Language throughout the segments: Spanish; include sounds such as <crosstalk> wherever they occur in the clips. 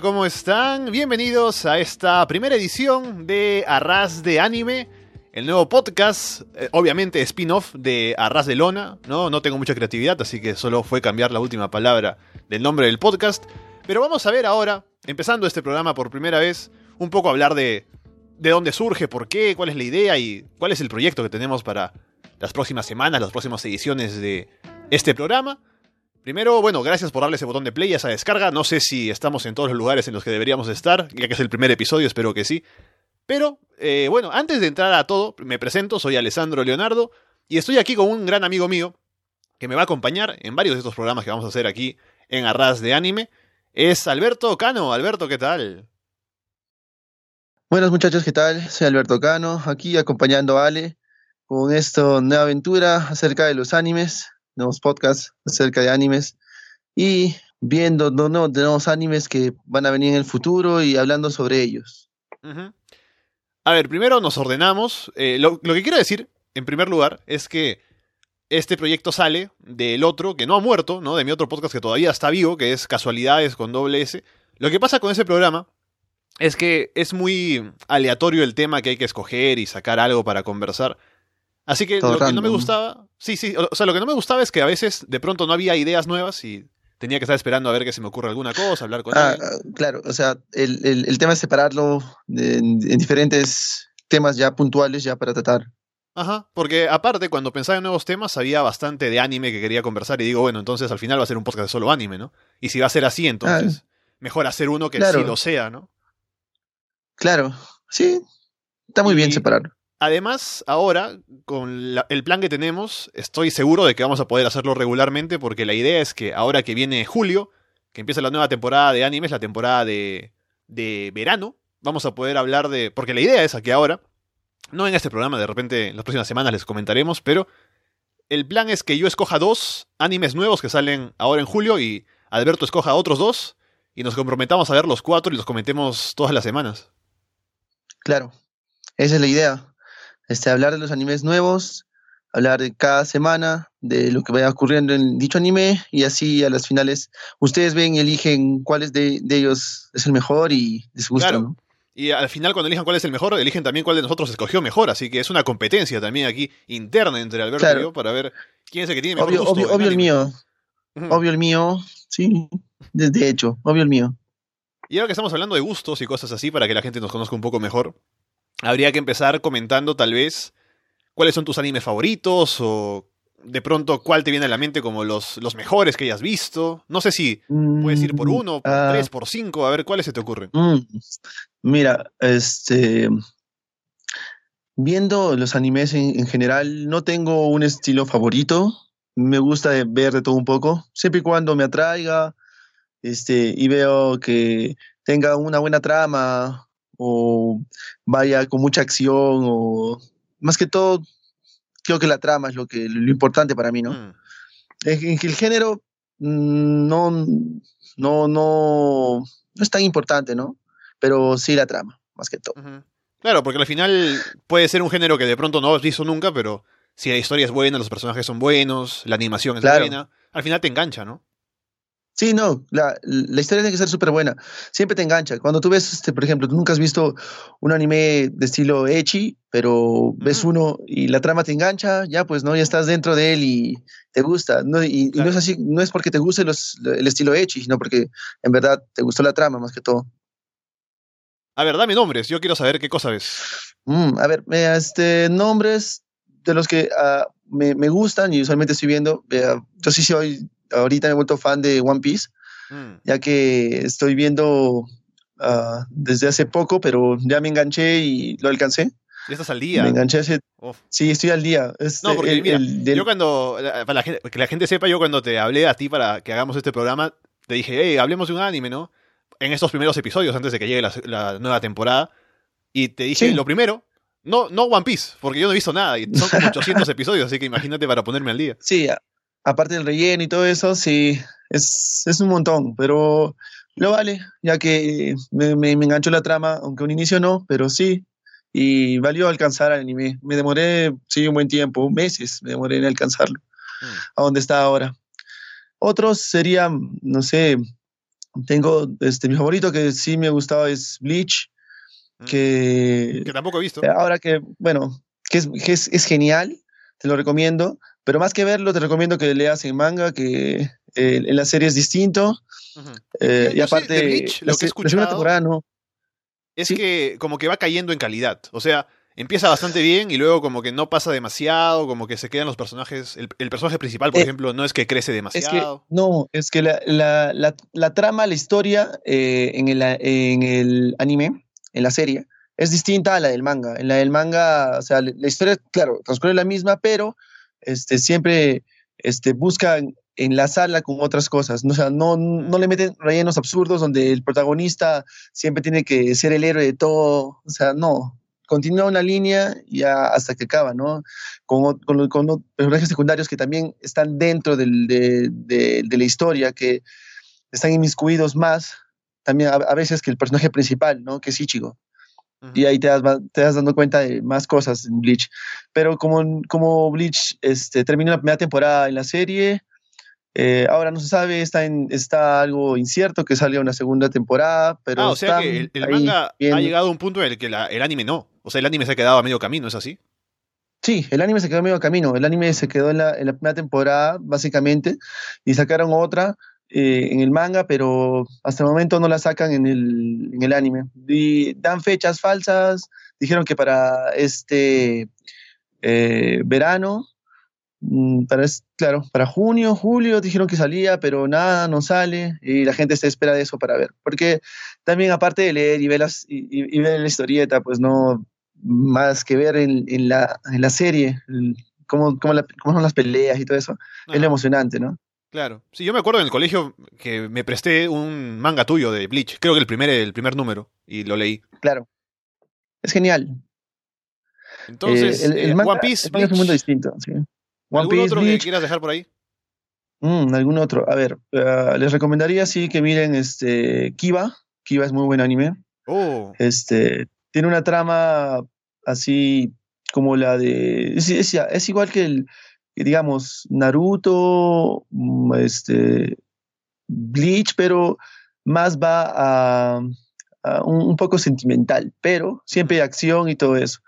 ¿cómo están? Bienvenidos a esta primera edición de Arras de Anime, el nuevo podcast, eh, obviamente spin-off de Arras de Lona, ¿no? No tengo mucha creatividad, así que solo fue cambiar la última palabra del nombre del podcast. Pero vamos a ver ahora, empezando este programa por primera vez, un poco hablar de, de dónde surge, por qué, cuál es la idea y cuál es el proyecto que tenemos para las próximas semanas, las próximas ediciones de este programa. Primero, bueno, gracias por darle ese botón de play a esa descarga. No sé si estamos en todos los lugares en los que deberíamos estar, ya que es el primer episodio, espero que sí. Pero, eh, bueno, antes de entrar a todo, me presento, soy Alessandro Leonardo y estoy aquí con un gran amigo mío que me va a acompañar en varios de estos programas que vamos a hacer aquí en Arras de Anime. Es Alberto Cano. Alberto, ¿qué tal? Buenos muchachos, ¿qué tal? Soy Alberto Cano, aquí acompañando a Ale con esta nueva aventura acerca de los animes nuevos podcasts acerca de animes y viendo de nuevos animes que van a venir en el futuro y hablando sobre ellos. A ver, primero nos ordenamos. Eh, lo, lo, que quiero decir, en primer lugar, es que este proyecto sale del otro, que no ha muerto, ¿no? De mi otro podcast que todavía está vivo, que es Casualidades con doble S. Lo que pasa con ese programa es que es muy aleatorio el tema que hay que escoger y sacar algo para conversar. Así que lo que no me gustaba, sí, sí, o sea, lo que no me gustaba es que a veces de pronto no había ideas nuevas y tenía que estar esperando a ver que se me ocurra alguna cosa, hablar con ah, Claro, o sea, el, el, el tema es separarlo en, en, diferentes temas ya puntuales ya para tratar. Ajá, porque aparte cuando pensaba en nuevos temas había bastante de anime que quería conversar y digo, bueno, entonces al final va a ser un podcast de solo anime, ¿no? Y si va a ser así, entonces ah, mejor hacer uno que claro. sí lo sea, ¿no? Claro, sí, está muy y, bien separarlo. Además, ahora, con el plan que tenemos, estoy seguro de que vamos a poder hacerlo regularmente porque la idea es que ahora que viene julio, que empieza la nueva temporada de animes, la temporada de, de verano, vamos a poder hablar de... Porque la idea es que ahora, no en este programa, de repente en las próximas semanas les comentaremos, pero el plan es que yo escoja dos animes nuevos que salen ahora en julio y Alberto escoja otros dos y nos comprometamos a ver los cuatro y los comentemos todas las semanas. Claro, esa es la idea este, hablar de los animes nuevos, hablar de cada semana, de lo que vaya ocurriendo en dicho anime, y así a las finales ustedes ven y eligen cuáles de, de ellos es el mejor y les gusta. Claro. ¿no? Y al final, cuando elijan cuál es el mejor, eligen también cuál de nosotros escogió mejor. Así que es una competencia también aquí interna entre Alberto claro. y yo para ver quién es el que tiene mejor obvio, gusto. Obvio, obvio el mío. Uh -huh. Obvio el mío. Sí, de hecho, obvio el mío. Y ahora que estamos hablando de gustos y cosas así, para que la gente nos conozca un poco mejor, habría que empezar comentando tal vez cuáles son tus animes favoritos o de pronto cuál te viene a la mente como los, los mejores que hayas visto. No sé si puedes ir por uno, por uh, tres, por cinco, a ver cuáles se te ocurren. Mm, mira, este viendo los animes en, en, general, no tengo un estilo favorito. Me gusta ver de todo un poco, siempre y cuando me atraiga, este, y veo que tenga una buena trama, o vaya con mucha acción, o más que todo, creo que la trama es lo que lo importante para mí, ¿no? Mm. En, en, el género mm, no, no, no, no es tan importante, ¿no? Pero sí la trama, más que todo. Uh -huh. Claro, porque al final puede ser un género que de pronto no has visto nunca, pero si la historia es buena, los personajes son buenos, la animación es claro. buena, al final te engancha, ¿no? Sí, no, la, la historia tiene que ser súper buena. Siempre te engancha. Cuando tú ves, este, por ejemplo, tú nunca has visto un anime de estilo Echi, pero ves uh -huh. uno y la trama te engancha, ya pues, ¿no? Ya estás dentro de él y te gusta. ¿no? Y, claro. y no es así, no es porque te guste los, el estilo Echi, sino porque en verdad te gustó la trama más que todo. A ver, dame nombres, yo quiero saber qué cosa ves. Mm, a ver, este, nombres de los que uh, me, me, gustan y usualmente estoy viendo. Uh, yo sí soy ahorita me he vuelto fan de One Piece, mm. ya que estoy viendo uh, desde hace poco, pero ya me enganché y lo alcancé. ¿Ya estás al día? Me enganché hace... Uf. Sí, estoy al día. Este, no, porque el, mira, el, del... yo cuando, para la gente, que la gente sepa, yo cuando te hablé a ti para que hagamos este programa, te dije, hey, hablemos de un anime, ¿no? En estos primeros episodios, antes de que llegue la, la nueva temporada, y te dije, sí. lo primero, no, no One Piece, porque yo no he visto nada, y son como <laughs> 800 episodios, así que imagínate para ponerme al día. Sí, aparte del relleno y todo eso, sí, es, es un montón, pero lo vale, ya que me, me, me, enganchó la trama, aunque un inicio no, pero sí, y valió alcanzar al anime. Me demoré, sí, un buen tiempo, meses me demoré en alcanzarlo, mm. a donde está ahora. Otros serían, no sé, Tengo, este, mi favorito que sí me gustaba es Bleach, Mm. que, Que tampoco he visto. ahora que, bueno, que es, que es, es genial, te lo recomiendo, pero más que verlo, te recomiendo que leas en manga, que eh, en la serie es distinto, eh, y sé aparte, de Bleach, lo la, que he se- la escuchado- temporada no. Es Sí. que como que va cayendo en calidad. O sea, empieza bastante bien y luego como que no pasa demasiado, como que se quedan los personajes. El, el personaje principal, por Eh, ejemplo, no es que crece Es que, demasiado. no, es que la, la, la, la trama, la historia eh, en, el, en el anime, en la serie, es distinta a la del manga. En la del manga, o sea, la la historia, claro, transcurre la misma, pero este, siempre este, buscan enlazarla con otras cosas. ¿no? O sea, no, no le meten rellenos absurdos donde el protagonista siempre tiene que ser el héroe de todo. O sea, no. Continúa una línea ya hasta que acaba, ¿no? Con, con, personajes secundarios que también están dentro del- de, de- de la historia, que están inmiscuidos más, también a, a veces que el personaje principal, ¿no? Que es Ichigo Y ahí te das, te das dando cuenta de más cosas en Bleach. Pero como, como Bleach este, terminó la primera temporada en la serie, eh, ahora no se sabe, está, en, está algo incierto que salga una segunda temporada, pero ah, o sea que el, manga viendo. ha llegado a un punto en el que la- el anime no. O sea, el anime se ha quedado a medio camino, ¿es así? Sí, el anime se quedó en medio camino. El anime se quedó en la, en la primera temporada, básicamente, y sacaron otra eh, en el manga, pero hasta el momento no la sacan en el, en el anime. Y dan fechas falsas, dijeron que para este eh, verano, mm, para, claro, para junio, julio, dijeron que salía, pero nada, no sale, y la gente se espera de eso para ver. Porque también, aparte de leer y ver, las, y, ver la historieta, pues no más que ver en, en la, en la serie el- cómo, cómo, la- cómo son las peleas y todo eso, es lo emocionante, ¿no? Claro. Sí, yo me acuerdo en el colegio que me presté un manga tuyo de Bleach. Creo que el primer, el primer número. Y lo leí. Claro. Es genial. Entonces, Eh, el, el eh, manga, One Piece, el manga es un mundo distinto. Sí. One ¿Algún Piece, otro que quieras dejar por ahí? mm, algún otro. A ver, eh, les recomendaría sí que miren este Kiba. Kiba es muy buen anime. Oh, Este, tiene una trama así como la de. Es, es- es igual que el, digamos, Naruto, mm, este, Bleach, pero más va a, un, un poco sentimental, pero siempre hay acción y todo eso.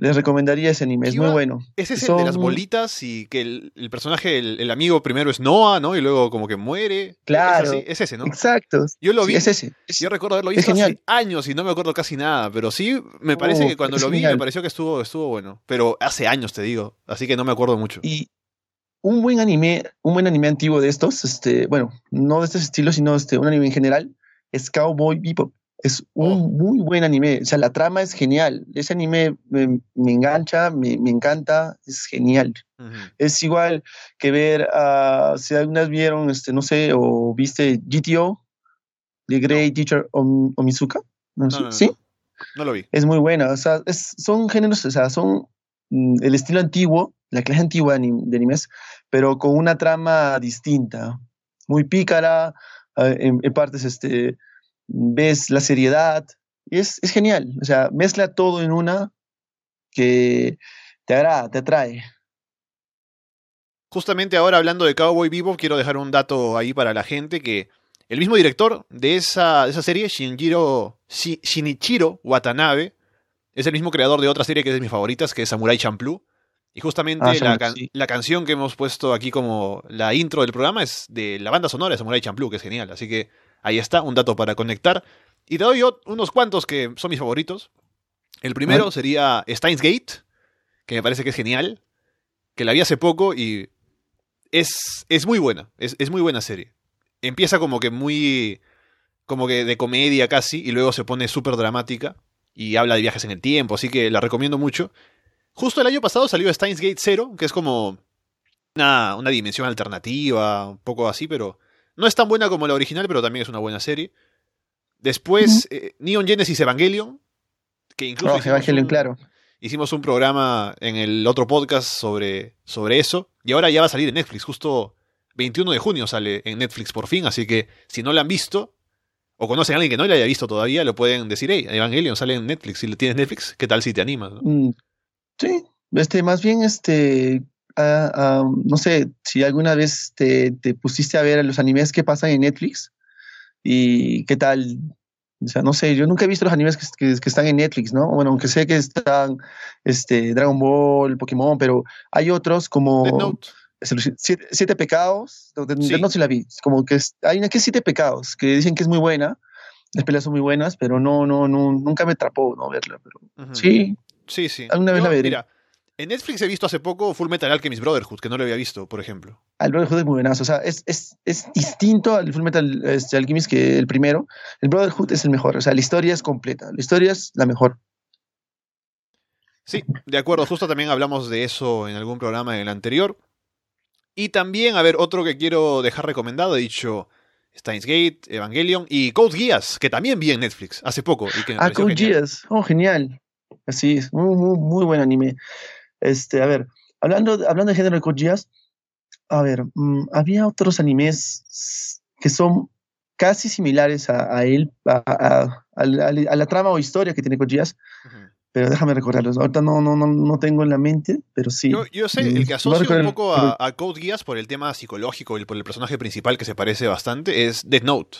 Les recomendaría ese anime, es muy bueno. ese es el de las Son- bolitas y que el, el personaje, el, el amigo primero es Noah, ¿no? Y luego como que muere. Claro. Es, ese, ¿no? Exacto. Yo lo Sí, vi. es ese. es- Yo recuerdo haberlo visto hace años y no me acuerdo casi nada, pero sí me parece Oh, que cuando lo vi me pareció que estuvo, estuvo bueno. Pero hace años te digo, así que no me acuerdo mucho. Y un buen anime, un buen anime antiguo de estos, este, bueno, no de este estilo, sino este, un anime en general, es Cowboy Bebop. Es un Oh. muy buen anime. O sea, la trama es genial. Ese anime me, me engancha, me, me encanta, es genial. Es igual que ver, ah, si alguna vez vieron, este, no sé, o viste GTO, The Great Teacher Om- Onizuka. No, No, sé, no, no, ¿Sí? no. Lo vi. Es muy buena. O sea, es- son géneros, o sea, son mm, el estilo antiguo, la clase antigua de, anim- de animes, pero con una trama distinta, muy pícara, eh, en, en partes este, ves la seriedad, y es, es genial. O sea, mezcla todo en una que te agrada, te atrae. Justamente ahora hablando de Cowboy Bebop, quiero dejar un dato ahí para la gente que el mismo director de esa, de esa serie, Shinjiro, Shi- Shinichiro Watanabe, es el mismo creador de otra serie que es de mis favoritas, que es Samurai Champloo. Y justamente Ah, la, Samurai, can- sí. la canción que hemos puesto aquí como la intro del programa es de la banda sonora de Samurai Champloo, que es genial. Así que ahí está, un dato para conectar. Y te doy ot- unos cuantos que son mis favoritos. El primero sería Steins Gate, que me parece que es genial, que la vi hace poco y es, es muy buena, es, es muy buena serie. Empieza como que muy, como que de comedia casi, y luego se pone súper dramática y habla de viajes en el tiempo, así que la recomiendo mucho. Justo el año pasado salió Steins Gate Zero, que es como una, una dimensión alternativa, un poco así, pero no es tan buena como la original, pero también es una buena serie. Después, eh, Neon Genesis Evangelion, que incluso Oh, Evangelion, un- claro. hicimos un programa en el otro podcast sobre, sobre eso, y ahora ya va a salir en Netflix, justo 21 de junio sale en Netflix por fin, así que si no la han visto, o conocen a alguien que no la haya visto todavía, lo pueden decir, hey, Evangelion sale en Netflix, si tienes Netflix, ¿qué tal si te animas? no? Mm, sí, este, más bien, este, no sé, si alguna vez te, te pusiste a ver los animes que pasan en Netflix, y qué tal. O sea, no sé, yo nunca he visto los animes que, que, están en Netflix, ¿no? Bueno, aunque sé que están este, Dragon Ball, Pokémon, pero hay otros como siete, siete, Pecados, de, sí. no se la vi, como que hay una que es Siete Pecados, que dicen que es muy buena, las peleas son muy buenas, pero no, no, no, nunca me atrapó no verla, pero sí. Sí, sí. Alguna vez la veré. Mira, en Netflix he visto hace poco Full Metal Alchemist Brotherhood, que no lo había visto, por ejemplo. El Brotherhood es muy buenazo. O sea, es, es, es distinto al Full Metal este, Alchemist que el primero. El Brotherhood es el mejor. O sea, la historia es completa. La historia es la mejor. Sí, de acuerdo. Justo también hablamos de eso en algún programa en el anterior. Y también, a ver, otro que quiero dejar recomendado, he dicho Steins Gate, Evangelion y Code Geass, que también vi en Netflix hace poco. Y que ah, Code Geass. Oh, genial. Así es. Muy, muy, muy buen anime. Este, a ver, hablando, hablando de género de Kojiyas, a ver, mm, había otros animes que son casi similares a, él, a, la, trama o historia que tiene Kojiyas, pero déjame recordarlos. Ahorita no, no, no, no tengo en la mente, pero sí. Yo, sé, el que asocia un poco a, a, Code Geass por el tema psicológico y por el personaje principal que se parece bastante es Death Note.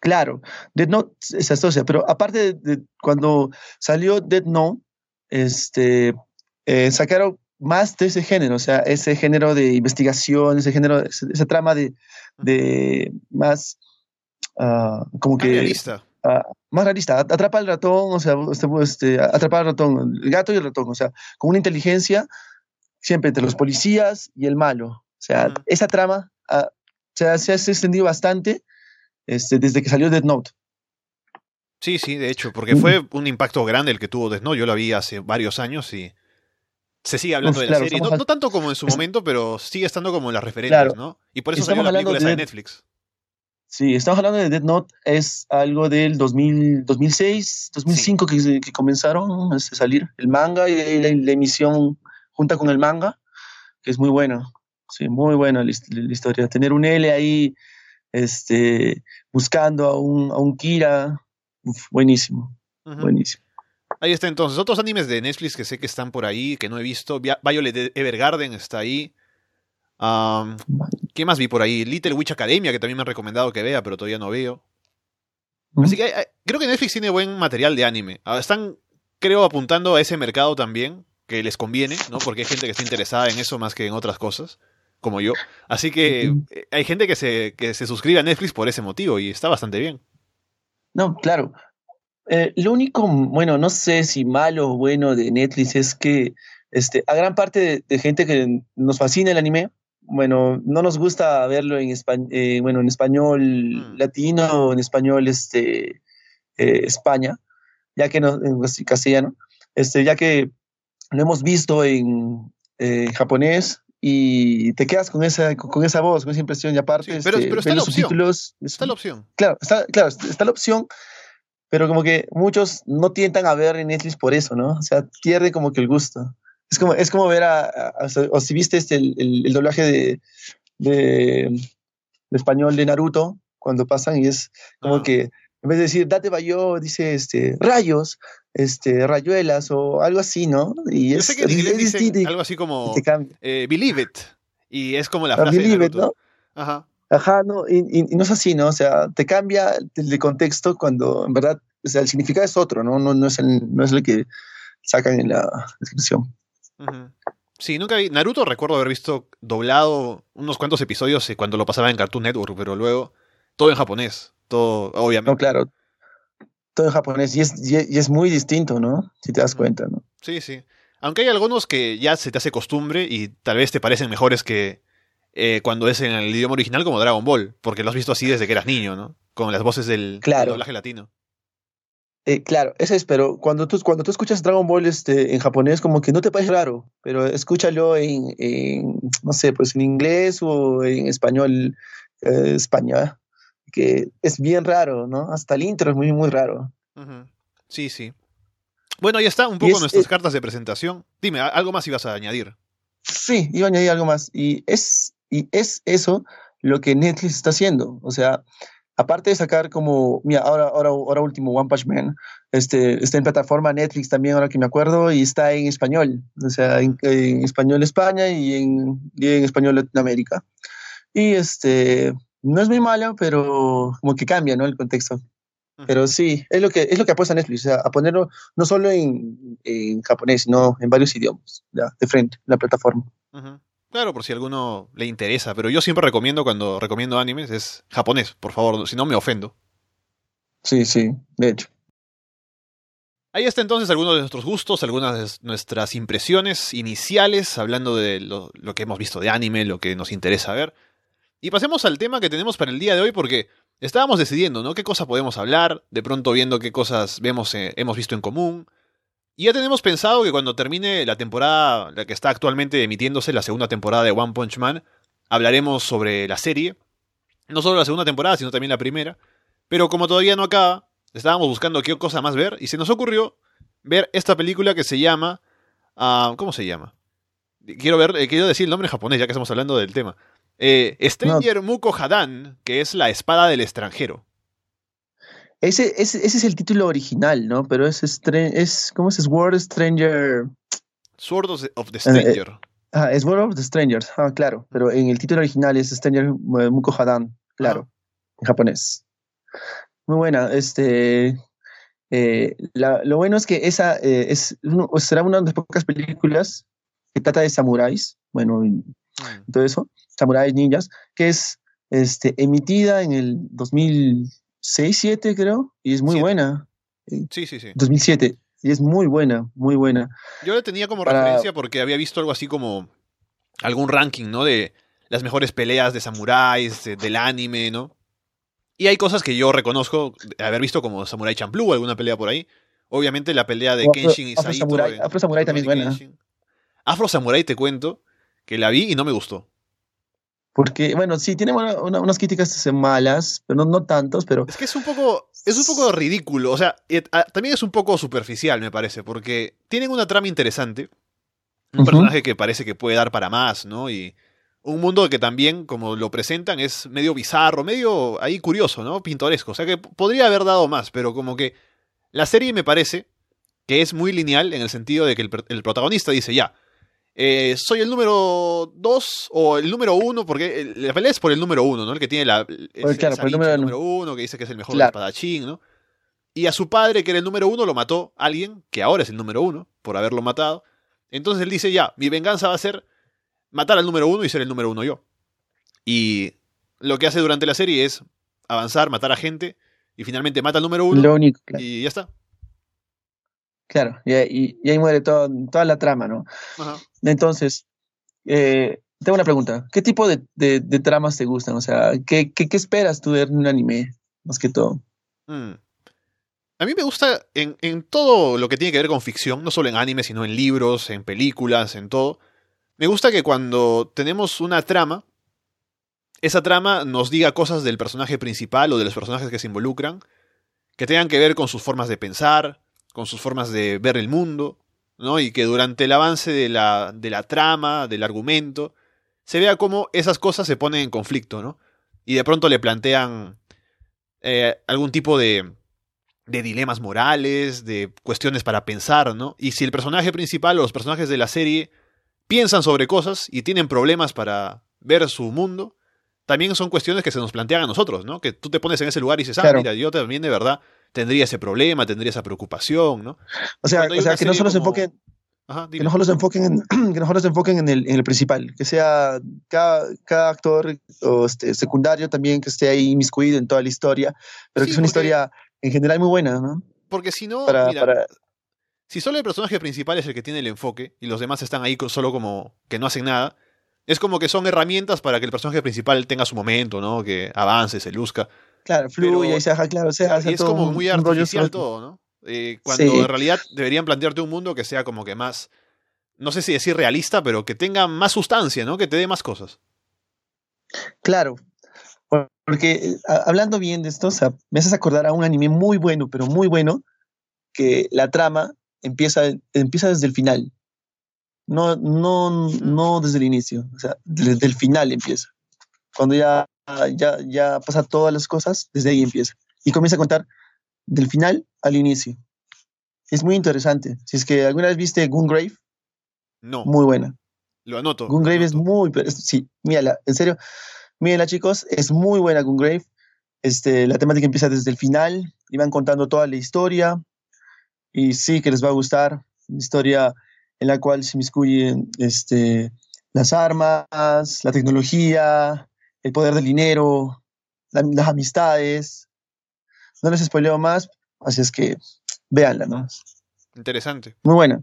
Claro, Death Note se asocia, pero aparte de, cuando salió Death Note, este, eh, sacaron más de ese género, o sea, ese género de investigación, ese género, esa trama de, de más, uh, como que... Realista. Uh, más realista. Atrapa al ratón, o sea, este, este, atrapa al ratón, el gato y el ratón, o sea, con una inteligencia siempre entre los policías y el malo. O sea, esa trama uh, se, ha extendido bastante este, desde que salió Death Note. Sí, sí, de hecho, porque fue un impacto grande el que tuvo Death Note. Yo lo vi hace varios años y se sigue hablando de la serie. No, tanto como en su momento, pero sigue estando como en las referencias, ¿no? Y por eso salió la película de, de Netflix. Sí, estamos hablando de Death Note, es algo del 2000, 2006, 2005 que, que, comenzaron a salir el manga y la, emisión junta con el manga, que es muy buena. Sí, muy buena la, historia. Tener un L ahí este, buscando a un, a un Kira, buenísimo, buenísimo. Ahí está entonces. Otros animes de Netflix que sé que están por ahí, que no he visto. Violet Evergarden está ahí. ¿Qué más vi por ahí? Little Witch Academia, que también me han recomendado que vea, pero todavía no veo. Así que creo que Netflix tiene buen material de anime. Ah, están, creo, apuntando a ese mercado también, que les conviene, ¿no? Porque hay gente que está interesada en eso más que en otras cosas, como yo. Así que eh, hay gente que se, que se suscribe a Netflix por ese motivo y está bastante bien. No, claro. Eh, lo único, bueno, no sé si malo o bueno de Netflix es que este, a gran parte de, gente que nos fascina el anime, bueno, no nos gusta verlo en, eh, bueno, en español mm. latino o en español este, eh, España, ya que no, en castellano, este, ya que lo hemos visto en japonés y te quedas con esa, con esa voz, con esa impresión y aparte pero, este, está, la subtítulos, está la opción. Claro, está, claro, está la opción pero como que muchos no tientan a ver en Netflix por eso, ¿no? O sea, pierde como que el gusto. Es como, es como ver a, o si viste este, el, el, doblaje de, de, español de Naruto, cuando pasan y es como ah. que en vez de decir date bayo, dice este rayos, este rayuelas o algo así, ¿no? Y Yo sé que en inglés dicen algo así como eh, believe it y es como la ah, frase de Naruto. ¿no? Ajá. Ajá, no, y, no es así, ¿no? O sea, te cambia el, contexto cuando en verdad, o sea, el significado es otro, ¿no? No, no, es, el, no es el que sacan en la descripción. Sí, nunca vi. Naruto recuerdo haber visto doblado unos cuantos episodios cuando lo pasaba en Cartoon Network, pero luego todo en japonés, todo, obviamente. No, claro. Todo en japonés y es, y es muy distinto, ¿no? Si te das cuenta, ¿no? Sí, sí. Aunque hay algunos que ya se te hace costumbre y tal vez te parecen mejores que, eh, cuando es en el idioma original como Dragon Ball, porque lo has visto así desde que eras niño, ¿no? Con las voces del, doblaje latino. Eh, claro, ese es, pero cuando tú, cuando tú escuchas Dragon Ball este, en japonés, como que no te parece raro, pero escúchalo en, no sé, pues en inglés o en español, eh, España, que es bien raro, ¿no? Hasta el intro es muy, muy raro. Sí, sí. Bueno, ahí está un poco nuestras cartas de presentación. Dime, ¿algo más ibas a añadir? Sí, iba a añadir algo más. Y es y es eso lo que Netflix está haciendo. O sea, aparte de sacar como, mira, ahora, ahora, ahora último, One Punch Man, este, está en plataforma Netflix también, ahora que me acuerdo, y está en español, o sea, en, español España y en, en español Latinoamérica. Y este, no es muy mala, pero como que cambia, ¿no? El contexto. Pero sí, es lo que, es lo que apuesta Netflix, o sea, a ponerlo no solo en, en japonés, sino en varios idiomas, ya, de frente, en la plataforma. Claro, por si a alguno le interesa, pero yo siempre recomiendo cuando recomiendo animes es japonés, por favor, si no me ofendo. Sí, sí, de hecho. Ahí está entonces algunos de nuestros gustos, algunas de nuestras impresiones iniciales, hablando de lo, lo, que hemos visto de anime, lo que nos interesa ver. Y pasemos al tema que tenemos para el día de hoy, porque estábamos decidiendo, ¿no? ¿Qué cosa podemos hablar? De pronto viendo qué cosas vemos, eh, hemos visto en común. Y ya tenemos pensado que cuando termine la temporada, la que está actualmente emitiéndose, la segunda temporada de One Punch Man, hablaremos sobre la serie. No solo la segunda temporada, sino también la primera. Pero como todavía no acaba, estábamos buscando qué cosa más ver y se nos ocurrió ver esta película que se llama... Uh, ¿Cómo se llama? Quiero ver, eh, quiero decir el nombre en japonés, ya que estamos hablando del tema. Eh, Stranger Muko Hadan, que es la espada del extranjero. Ese, ese, ese, es el título original, ¿no? Pero es, es ¿cómo es? Sword Stranger. Sword of the Stranger. ah, es Sword of the Stranger, ah, claro. Pero en el título original es Stranger Muko Hadan, claro, en japonés. Muy buena. Este, eh, la, lo bueno es que esa eh, es uno, será una de las pocas películas que trata de samuráis, bueno, y, mm. todo eso, samuráis ninjas, que es este, emitida en el 2006, 2007 creo, y es muy buena. Sí, sí, sí. 2007, y es muy buena, muy buena. Yo la tenía como Para... referencia porque había visto algo así como algún ranking, ¿no? De las mejores peleas de samuráis, de, del anime, ¿no? Y hay cosas que yo reconozco haber visto como Samurai Champloo, alguna pelea por ahí. Obviamente la pelea de Kenshin y Afro Saito. Samurai, Afro Samurai también buena. Afro Samurai te cuento que la vi y no me gustó. Porque, bueno, sí, tiene una, una, unas críticas malas, pero no, no, tantos, pero... Es que es un poco, es un poco ridículo, o sea, et, a, también es un poco superficial, me parece, porque tienen una trama interesante, un uh -huh. personaje que parece que puede dar para más, ¿no? Y un mundo que también, como lo presentan, es medio bizarro, medio ahí curioso, ¿no? Pintoresco. O sea que podría haber dado más, pero como que la serie me parece que es muy lineal en el sentido de que el, el protagonista dice, ya, eh, soy el número 2 o el número 1, porque la pelea es por el número 1, ¿no? El que tiene la, pues claro, por el número 1, que dice que es el mejor claro. espadachín, ¿no? Y a su padre, que era el número 1, lo mató alguien, que ahora es el número 1, por haberlo matado. Entonces él dice, ya, mi venganza va a ser matar al número uno y ser el número uno yo. Y lo que hace durante la serie es avanzar, matar a gente, y finalmente mata al número uno. Lo único, claro. Y ya está. Claro, y, y, y ahí muere todo, toda la trama, ¿no? Ajá. Entonces, eh, tengo una pregunta. ¿Qué tipo de, de, de, tramas te gustan? O sea, ¿qué, qué, qué esperas tú ver en un anime, más que todo? Mm. A mí me gusta en, en, todo lo que tiene que ver con ficción, no solo en anime, sino en libros, en películas, en todo. Me gusta que cuando tenemos una trama, esa trama nos diga cosas del personaje principal o de los personajes que se involucran, que tengan que ver con sus formas de pensar, con sus formas de ver el mundo, ¿no? Y que durante el avance de la, de la trama, del argumento, se vea cómo esas cosas se ponen en conflicto, ¿no? Y de pronto le plantean eh, algún tipo de, de dilemas morales, de cuestiones para pensar, ¿no? Y si el personaje principal o los personajes de la serie piensan sobre cosas y tienen problemas para ver su mundo, también son cuestiones que se nos plantean a nosotros, ¿no? Que tú te pones en ese lugar y dices, ah, claro. mira, yo también de verdad tendría ese problema, tendría esa preocupación, ¿no? O sea, o sea que no solo como... se enfoquen... Ajá, que no solo se enfoquen en, <clears throat> que no solo se enfoquen en el, en el principal, que sea cada, cada actor o este, secundario también que esté ahí inmiscuido en toda la historia, pero sí, que es una historia en general muy buena, ¿no? Porque si no, para, mira, para... si solo el personaje principal es el que tiene el enfoque y los demás están ahí solo como que no hacen nada, es como que son herramientas para que el personaje principal tenga su momento, ¿no? Que avance, se luzca. Claro, fluye y se haga, claro, se hace Y es todo como muy artificial todo, ¿no? Eh, cuando sí. en realidad deberían plantearte un mundo que sea como que más, no sé si decir realista, pero que tenga más sustancia, ¿no? Que te dé más cosas. Claro, porque hablando bien de esto, o sea, me haces acordar a un anime muy bueno, pero muy bueno, que la trama empieza, empieza desde el final. No, no, no desde el inicio, o sea, desde el final empieza. Cuando ya, ya, ya pasa todas las cosas, desde ahí empieza. Y comienza a contar del final al inicio. Es muy interesante. Si es que alguna vez viste Gungrave, no. Muy buena. Lo anoto. Gungrave lo es muy. Sí, mírala, en serio. Mírenla, chicos, es muy buena con Grave. Este, la temática empieza desde el final y van contando toda la historia. Y sí que les va a gustar. Una historia en la cual se inmiscuyen este, las armas, la tecnología, el poder del dinero, las amistades. No les spoileo más, así es que véanla, ¿no? Interesante. Muy buena.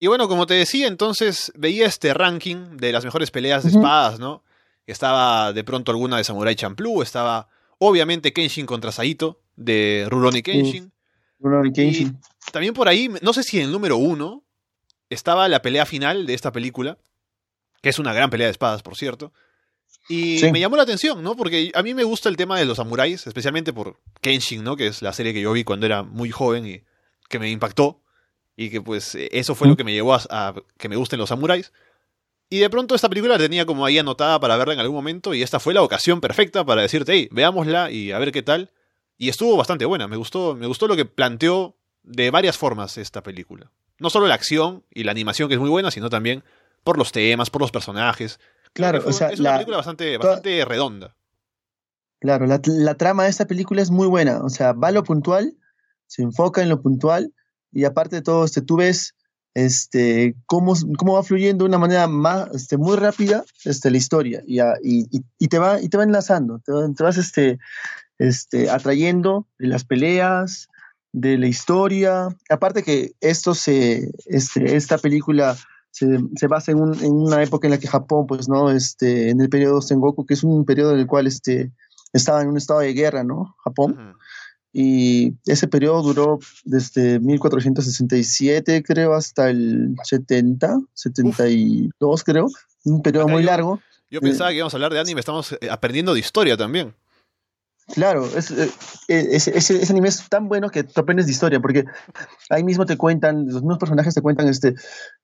Y bueno, como te decía, entonces veía este ranking de las mejores peleas de espadas, ¿no? Estaba de pronto alguna de Samurai Champloo, estaba obviamente Kenshin contra Saito de Rurouni Kenshin. Rurouni Kenshin. también por ahí, no sé si en el número uno estaba la pelea final de esta película, que es una gran pelea de espadas, por cierto. Y me llamó la atención, ¿no? Porque a mí me gusta el tema de los samuráis, especialmente por Kenshin, ¿no? Que es la serie que yo vi cuando era muy joven y que me impactó. Y que pues eso fue lo que me llevó a, que me gusten los samuráis. Y de pronto esta película la tenía como ahí anotada para verla en algún momento y esta fue la ocasión perfecta para decirte, hey, veámosla y a ver qué tal. Y estuvo bastante buena, me gustó, me gustó lo que planteó de varias formas esta película. No solo la acción y la animación que es muy buena, sino también por los temas, por los personajes. Claro, o sea, es una película bastante, bastante redonda. Claro, la, la, trama de esta película es muy buena, o sea, va a lo puntual, se enfoca en lo puntual y aparte de todo, este, tú ves este, cómo, cómo va fluyendo de una manera más, este, muy rápida este, la historia y, y, y, te va, y te va enlazando, te, te vas este, este, atrayendo las peleas, de la historia. Aparte que esto se, este, esta película se, se basa en, un, en, una época en la que Japón, pues, ¿no? Este, en el periodo Sengoku, que es un periodo en el cual este, estaba en un estado de guerra, ¿no? Japón. Y ese periodo duró desde 1467, creo, hasta el 70, 72, creo. Un periodo muy largo. Yo pensaba que íbamos a hablar de anime, estamos eh, aprendiendo de historia también. Claro, es, eh, ese, ese, anime es tan bueno que tú aprendes de historia, porque ahí mismo te cuentan, los mismos personajes te cuentan este,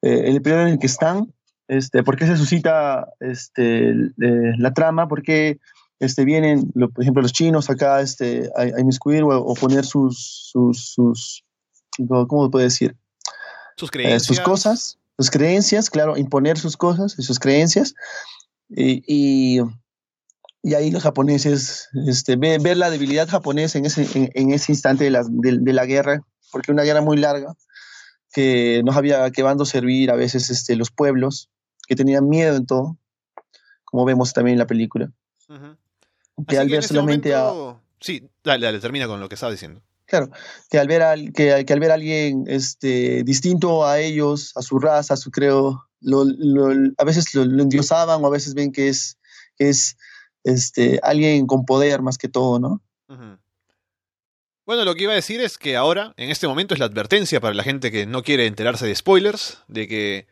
eh, el periodo en el que están, este, por qué se suscita este, la trama, por qué este, vienen, por ejemplo, los chinos acá este, a, a inmiscuir o, poner sus, sus, sus, ¿cómo puede decir? Sus creencias. sus cosas, sus creencias, claro, imponer sus cosas y sus creencias. Y, y, ahí los japoneses, este, ver, ver, la debilidad japonesa en ese, en, ese instante de la, de, la, guerra, porque una guerra muy larga, que nos había quedado servir a veces este, los pueblos, que tenían miedo en todo, como vemos también en la película. Que al ver solamente a. Sí, dale, dale, termina con lo que estaba diciendo. Claro, que al ver, al, que, que al ver a alguien este, distinto a ellos, a su raza, a su creo, lo, a veces lo, endiosaban o a veces ven que es, es este, alguien con poder más que todo, ¿no? Bueno, lo que iba a decir es que ahora, en este momento, es la advertencia para la gente que no quiere enterarse de spoilers, de que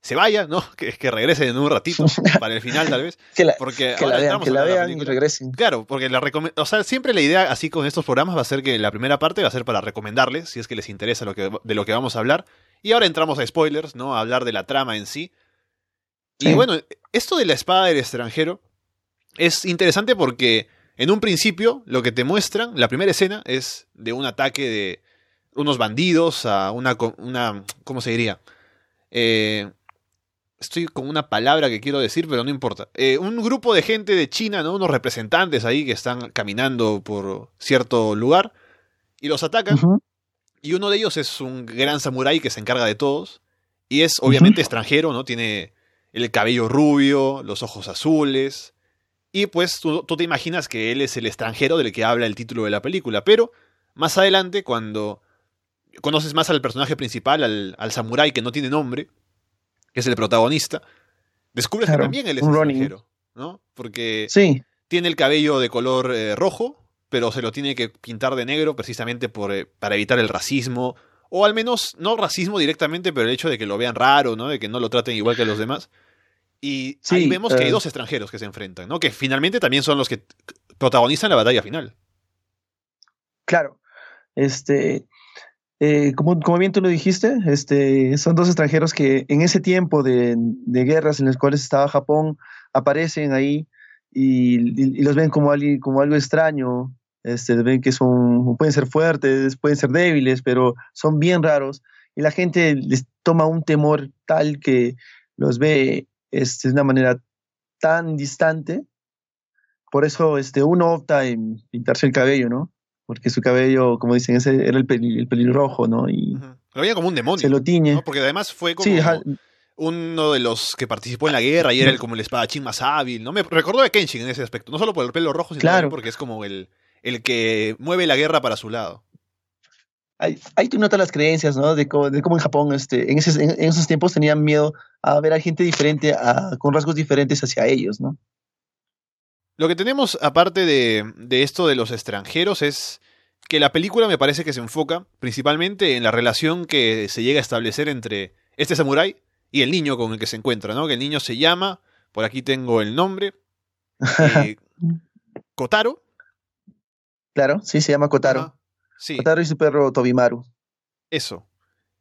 se vaya, ¿no? <laughs> Que, que regresen en un ratito, <laughs> para el final tal vez. que la, porque que la vean, que la vean y regresen. Claro, porque la o sea, siempre la idea así con estos programas va a ser que la primera parte va a ser para recomendarles, si es que les interesa lo que, de lo que vamos a hablar. Y ahora entramos a spoilers, ¿no? A hablar de la trama en sí. Y bueno, esto de la espada del extranjero es interesante porque en un principio lo que te muestran, la primera escena es de un ataque de unos bandidos a una, una ¿cómo se diría? Eh, estoy con una palabra que quiero decir, pero no importa. Eh, un grupo de gente de China, ¿no? Unos representantes ahí que están caminando por cierto lugar y los atacan. Y uno de ellos es un gran samurái que se encarga de todos. Y es obviamente extranjero, ¿no? Tiene el cabello rubio, los ojos azules. Y pues tú, te imaginas que él es el extranjero del que habla el título de la película. Pero más adelante, cuando conoces más al personaje principal, al, al samurái que no tiene nombre, que es el protagonista, descubres que también él es extranjero, ¿no? Porque tiene el cabello de color eh, rojo, pero se lo tiene que pintar de negro precisamente por, eh, para evitar el racismo, o al menos no racismo directamente, pero el hecho de que lo vean raro, ¿no? De que no lo traten igual que los demás. Y ahí vemos que hay eh. dos extranjeros que se enfrentan, ¿no? Que finalmente también son los que protagonizan la batalla final. Claro. Este, eh, como, como, bien tú lo dijiste, este, son dos extranjeros que en ese tiempo de, de guerras en las cuales estaba Japón aparecen ahí y, y, los ven como, como algo extraño. Este, ven que son, pueden ser fuertes, pueden ser débiles, pero son bien raros. Y la gente les toma un temor tal que los ve este, de una manera tan distante por eso este, uno opta en pintarse el cabello, ¿no? Porque su cabello, como dicen, ese era el, el pelirrojo, ¿no? Y Lo veía como un demonio. se lo tiñe. ¿no? Porque además fue como Sí, uno de los que participó en la guerra y era el, como el espadachín más hábil, ¿no? Me recordó a Kenshin en ese aspecto. No solo por el pelo rojo, sino Claro. porque es como el, el que mueve la guerra para su lado. Ahí, ahí tú notas las creencias, ¿no? De cómo, de cómo en Japón, este, en, ese- en- en esos tiempos tenían miedo a ver a gente diferente, a- con rasgos diferentes hacia ellos, ¿no? Lo que tenemos, aparte de, de esto de los extranjeros, es que la película me parece que se enfoca principalmente en la relación que se llega a establecer entre este samurái y el niño con el que se encuentra, ¿no? Que el niño se llama, por aquí tengo el nombre, <laughs> eh, Kotaro. Claro, sí, se llama Kotaro. Sí, y su perro Tobimaru. eso.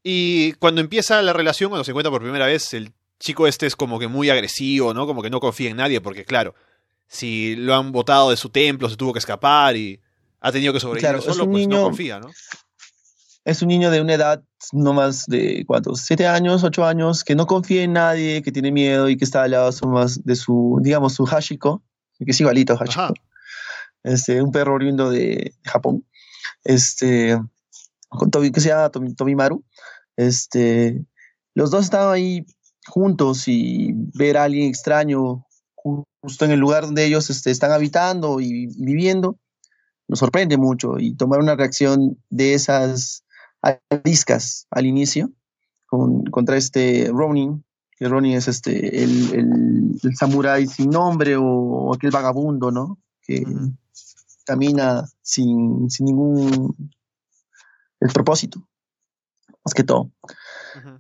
Y cuando empieza la relación, cuando se encuentra por primera vez, el chico este es como que muy agresivo, ¿no? Como que no confía en nadie, porque claro, si lo han botado de su templo, se tuvo que escapar y ha tenido que sobrevivir Claro, es solo, un pues no niño- confía, ¿no? Es un niño de una edad no más de, ¿cuántos? Siete años, ocho años, que no confía en nadie, que tiene miedo y que está al lado más de su, digamos, su Hashiko, que es igualito a Hashiko. Ajá. Este, un perro oriundo de Japón. Este, con Tobi, que se llama Tobi- Tobimaru. Este, los dos estaban ahí juntos y ver a alguien extraño ju- justo en el lugar donde ellos este, están habitando y viviendo, nos sorprende mucho y tomar una reacción de esas ariscas al inicio con- contra este Ronin, que Ronin es este el, el, samurái sin nombre o, aquel vagabundo, ¿no? Que. Camina sin, sin ningún el propósito, más que todo.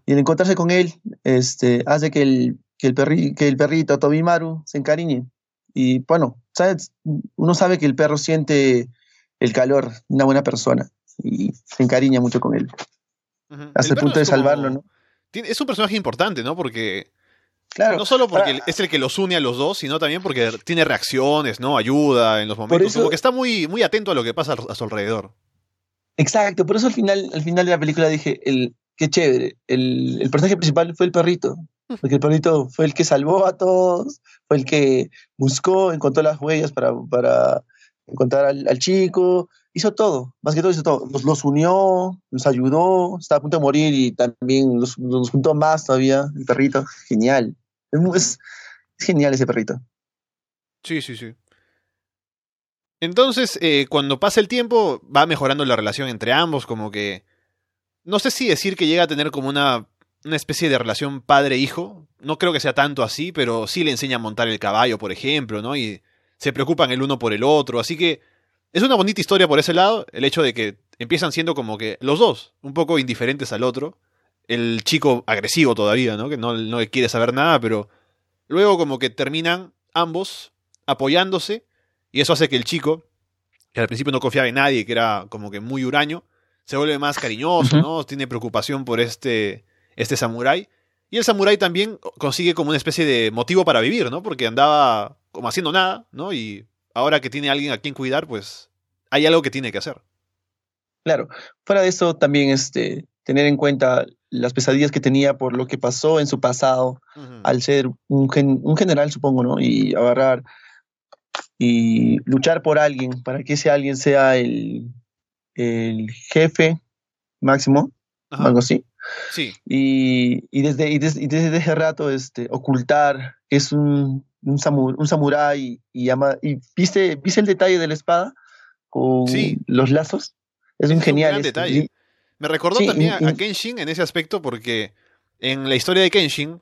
Y el encontrarse con él este, hace que el, que, el perri- que el perrito Tobimaru se encariñe. Y bueno, ¿sabes? uno sabe que el perro siente el calor de una buena persona y se encariña mucho con él, hasta el, punto de como- salvarlo, ¿no? Es un personaje importante, ¿no? Porque Claro, no solo porque es el que los une a los dos, sino también porque tiene reacciones, ¿no? Ayuda en los momentos. eso- Como que está muy, muy atento a lo que pasa a su alrededor. exacto, por eso al final, al final de la película dije, el, qué chévere, el, el personaje principal fue el perrito, porque el perrito fue el que salvó a todos, fue el que buscó, encontró las huellas para, para encontrar al, al chico, hizo todo, más que todo hizo todo, los, los unió, los ayudó, estaba a punto de morir y también los juntó más todavía, el perrito, genial, es- genial ese perrito. Sí, sí, sí. Entonces, eh, cuando pasa el tiempo, va mejorando la relación entre ambos, como que... No sé si decir que llega a tener como una, una especie de relación padre-hijo. No creo que sea tanto así, pero sí le enseña a montar el caballo, por ejemplo, ¿no? Y se preocupan el uno por el otro. Así que es una bonita historia por ese lado, el hecho de que empiezan siendo como que los dos, un poco indiferentes al otro. El chico agresivo todavía, ¿no? Que no, no quiere saber nada, pero luego como que terminan ambos apoyándose y eso hace que el chico, que al principio no confiaba en nadie, que era como que muy huraño, se vuelve más cariñoso. ¿no? Tiene preocupación por este, este samurái. Y el samurái también consigue como una especie de motivo para vivir, ¿no? Porque andaba como haciendo nada, ¿no? Y ahora que tiene alguien a quien cuidar, pues hay algo que tiene que hacer. Claro, fuera de eso también este, tener en cuenta las pesadillas que tenía por lo que pasó en su pasado, al ser un, gen- un general, supongo, ¿no? Y agarrar y luchar por alguien, para que ese alguien sea el, el jefe máximo, Ajá. algo así. Sí, Y, y desde, y des- y desde ese rato este, ocultar que es un, un, samu- un samurái y, ama- y viste, viste el detalle de la espada con Sí. los lazos. Es un es un genial. gran este, detalle. Me recordó Sí, también y- a, Kenshin en ese aspecto porque en la historia de Kenshin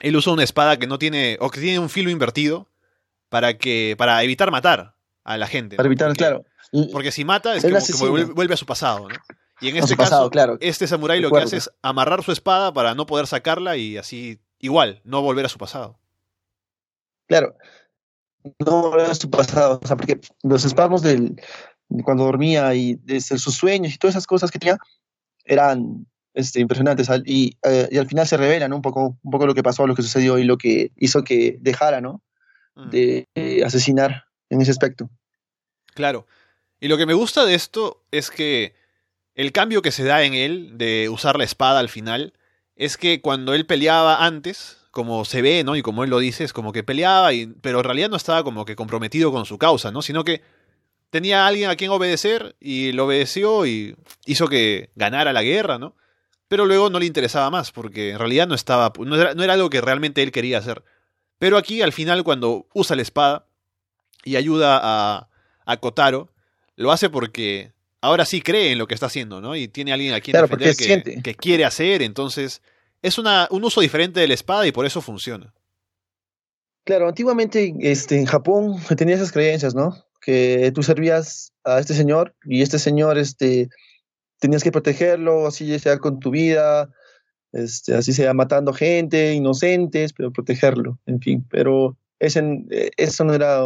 él usa una espada que no tiene o que tiene un filo invertido para que para evitar matar a la gente. Para ¿no? evitar, Porque- claro. Y- Porque si mata es como que vuelve, a su pasado, ¿no? Y en este pasado, caso, claro. este samurái lo que hace es amarrar su espada para no poder sacarla y así igual no volver a su pasado. Claro, no volver a su pasado, o sea, porque los espasmos del, de cuando dormía y desde sus sueños y todas esas cosas que tenía eran este, impresionantes y, eh, y al final se revela ¿no? un, poco, un poco lo que pasó, lo que sucedió y lo que hizo que dejara ¿no? Mm. de eh, asesinar en ese aspecto. Claro. Y lo que me gusta de esto es que el cambio que se da en él de usar la espada al final es que cuando él peleaba antes como se ve, ¿no? Y como él lo dice, es como que peleaba, y, pero en realidad no estaba como que comprometido con su causa, ¿no? Sino que tenía a alguien a quien obedecer y lo obedeció y hizo que ganara la guerra, ¿no? Pero luego no le interesaba más, porque en realidad no estaba, no era, no era algo que realmente él quería hacer. Pero aquí, al final, cuando usa la espada y ayuda a, a Kotaro, lo hace porque ahora sí cree en lo que está haciendo, ¿no? Y tiene a alguien a quien Claro, defender que, que quiere hacer, entonces es una, un uso diferente de la espada y por eso funciona. Claro, antiguamente este, en Japón se tenía esas creencias, ¿no? Que tú servías a este señor y este señor este, tenías que protegerlo, así sea con tu vida, este, así sea matando gente, inocentes, pero protegerlo, en fin. Pero ese, eso no era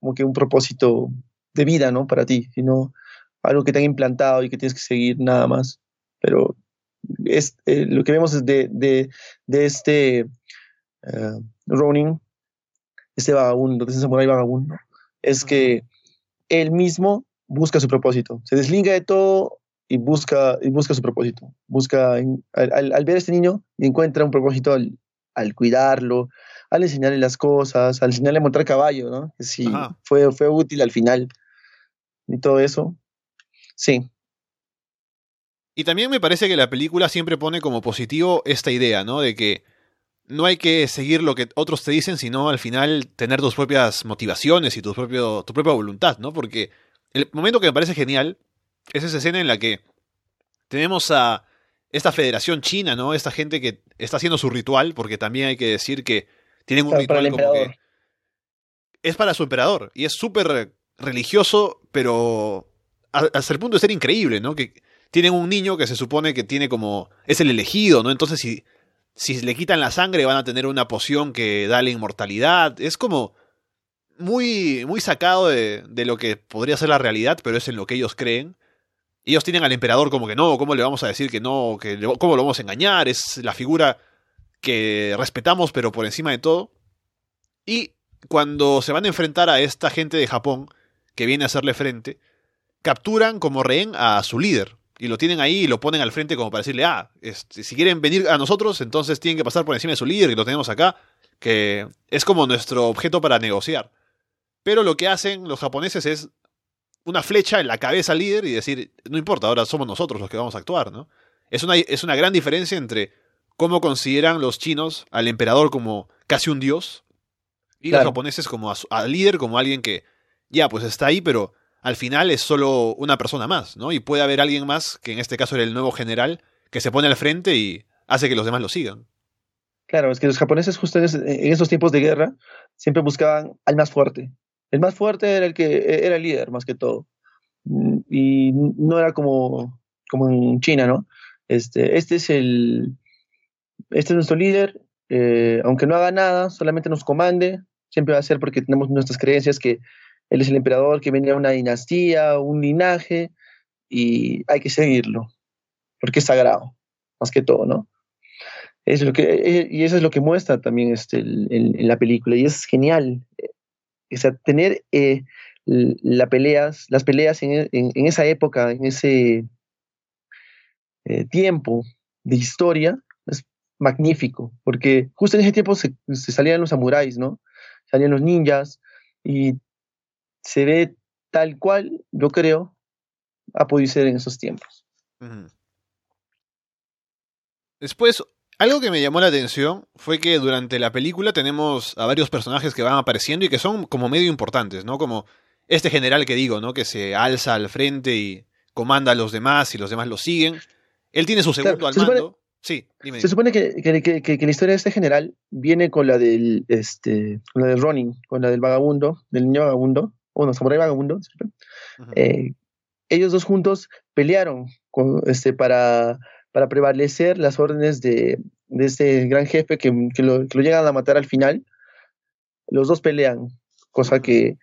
como que un propósito de vida, ¿no? Para ti, sino algo que te han implantado y que tienes que seguir nada más. Pero es, eh, lo que vemos de, de, de este eh, Ronin, este vagabundo, de ese samurái vagabundo, es que él mismo busca su propósito, se deslinga de todo y busca, y busca su propósito. Busca, al, ver a este niño, y encuentra un propósito al, al cuidarlo, al enseñarle las cosas, al enseñarle a montar caballo, ¿no? Que sí, Ajá. fue, fue útil al final. Y todo eso. Sí, Y también me parece que la película siempre pone como positivo esta idea, ¿no? De que no hay que seguir lo que otros te dicen, sino al final tener tus propias motivaciones y tu, propio, tu propia voluntad, ¿no? Porque el momento que me parece genial es esa escena en la que tenemos a esta federación china, ¿no? Esta gente que está haciendo su ritual, porque también hay que decir que tienen un ritual como que es para su emperador y es súper religioso, pero hasta el punto de ser increíble, ¿no? Que tienen un niño que se supone que tiene como es el elegido, ¿no? Entonces si si le quitan la sangre van a tener una poción que da la inmortalidad, es como muy muy sacado de, de lo que podría ser la realidad, pero es en lo que ellos creen. Ellos tienen al emperador como que no, ¿cómo le vamos a decir que no? Que ¿Cómo lo vamos a engañar? Es la figura que respetamos, pero por encima de todo. Y cuando se van a enfrentar a esta gente de Japón que viene a hacerle frente, capturan como rehén a su líder. Y lo tienen ahí y lo ponen al frente como para decirle, ah, este, si quieren venir a nosotros, entonces tienen que pasar por encima de su líder, que lo tenemos acá, que es como nuestro objeto para negociar. Pero lo que hacen los japoneses es una flecha en la cabeza al líder y decir, no importa, ahora somos nosotros los que vamos a actuar, ¿no? Es una, es una gran diferencia entre cómo consideran los chinos al emperador como casi un dios y Claro. los japoneses como al líder como alguien que ya pues está ahí pero al final es solo una persona más no y puede haber alguien más que en este caso era el nuevo general que se pone al frente y hace que los demás lo sigan Claro, es que los japoneses justo en, esos tiempos de guerra siempre buscaban al más fuerte. El más fuerte era el que era el líder, más que todo. Mm, Y no era como, como en China, ¿no? Este, este es el, este es nuestro líder, eh, aunque no haga nada, solamente nos comande, siempre va a ser porque tenemos nuestras creencias que él es el emperador, que venía de una dinastía, un linaje, y hay que seguirlo, porque es sagrado, más que todo, ¿no? Es lo que, eh, y eso es lo que muestra también este, en la película, y es genial. eh, O sea, tener eh, peleas, las peleas en, esa época, en ese tiempo de historia, es magnífico, porque justo en ese tiempo se, se salían los samuráis, ¿no? Salían los ninjas, y se ve tal cual, yo creo, ha podido ser en esos tiempos. Después, algo que me llamó la atención fue que durante la película tenemos a varios personajes que van apareciendo y que son como medio importantes, ¿no? Como este general que digo, ¿no? Que se alza al frente y comanda a los demás y los demás lo siguen. Él tiene su segundo Claro, al se supone- mando. Sí, dime. Se supone que- que- que la historia de este general viene con la del este, con la del Ronin, con la del vagabundo, del niño vagabundo, o no, samurái vagabundo. Eh, ellos dos juntos pelearon con, este, para, para prevalecer las órdenes de, de este gran jefe que, que lo, que lo llegan a matar al final. Los dos pelean, cosa que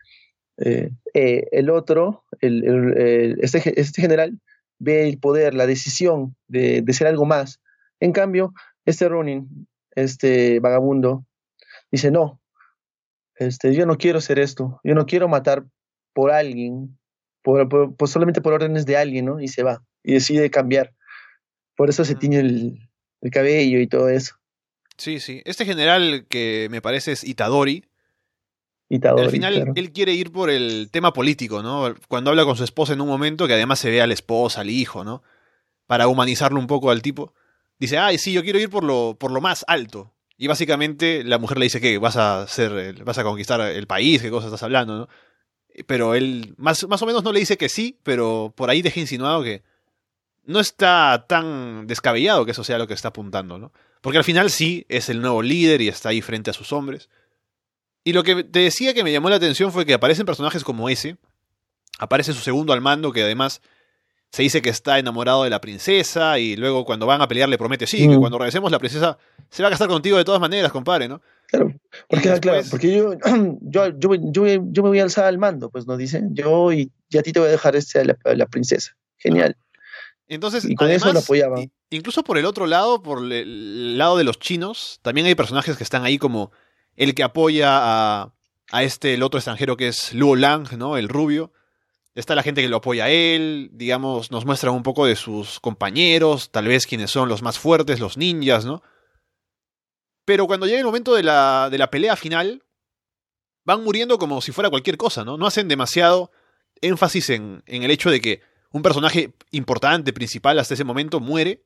eh, eh, el otro, el, el- el- este, este general, ve el poder, la decisión de, de ser algo más. En cambio, este Ronin, este vagabundo, dice, no, este, yo no quiero hacer esto, yo no quiero matar por alguien, por, por- por- solamente por órdenes de alguien, ¿no? Y se va, y decide cambiar. Por eso se tiñe el, el cabello y todo eso. Sí, sí. Este general que me parece es Itadori. Itadori al final él quiere ir por el tema político, ¿no? Cuando habla con su esposa en un momento, que además se ve a la esposa, al hijo, ¿no? Para humanizarlo un poco al tipo. Dice, ay, sí, yo quiero ir por lo, por lo más alto. Y básicamente la mujer le dice que vas a ser, vas a conquistar el país, qué cosa estás hablando, ¿no? Pero él más, más o menos no le dice que sí, pero por ahí deja insinuado que no está tan descabellado que eso sea lo que está apuntando, ¿no? Porque al final sí es el nuevo líder y está ahí frente a sus hombres. Y lo que te decía que me llamó la atención fue que aparecen personajes como ese. Aparece su segundo al mando, que además se dice que está enamorado de la princesa. Y luego cuando van a pelear le promete, sí, que mm. cuando regresemos la princesa se va a casar contigo de todas maneras, compadre, ¿no? Claro, porque, claro, porque <clears throat> yo, yo, yo, yo, me voy a alzar al mando, pues nos dicen. Yo y, a ti te voy a dejar este, la, la princesa. Genial. Entonces, y con eso lo apoyaban. Incluso por el otro lado, por el lado de los chinos, también hay personajes que están ahí como el que apoya a, a este, el otro extranjero que es Luo Lang, ¿no? El rubio. Está la gente que lo apoya a él, digamos, nos muestran un poco de sus compañeros, tal vez quienes son los más fuertes, los ninjas, ¿no? Pero cuando llega el momento de la, de la pelea final, van muriendo como si fuera cualquier cosa, ¿no? No hacen demasiado énfasis en, en el hecho de que un personaje importante, principal hasta ese momento, muere.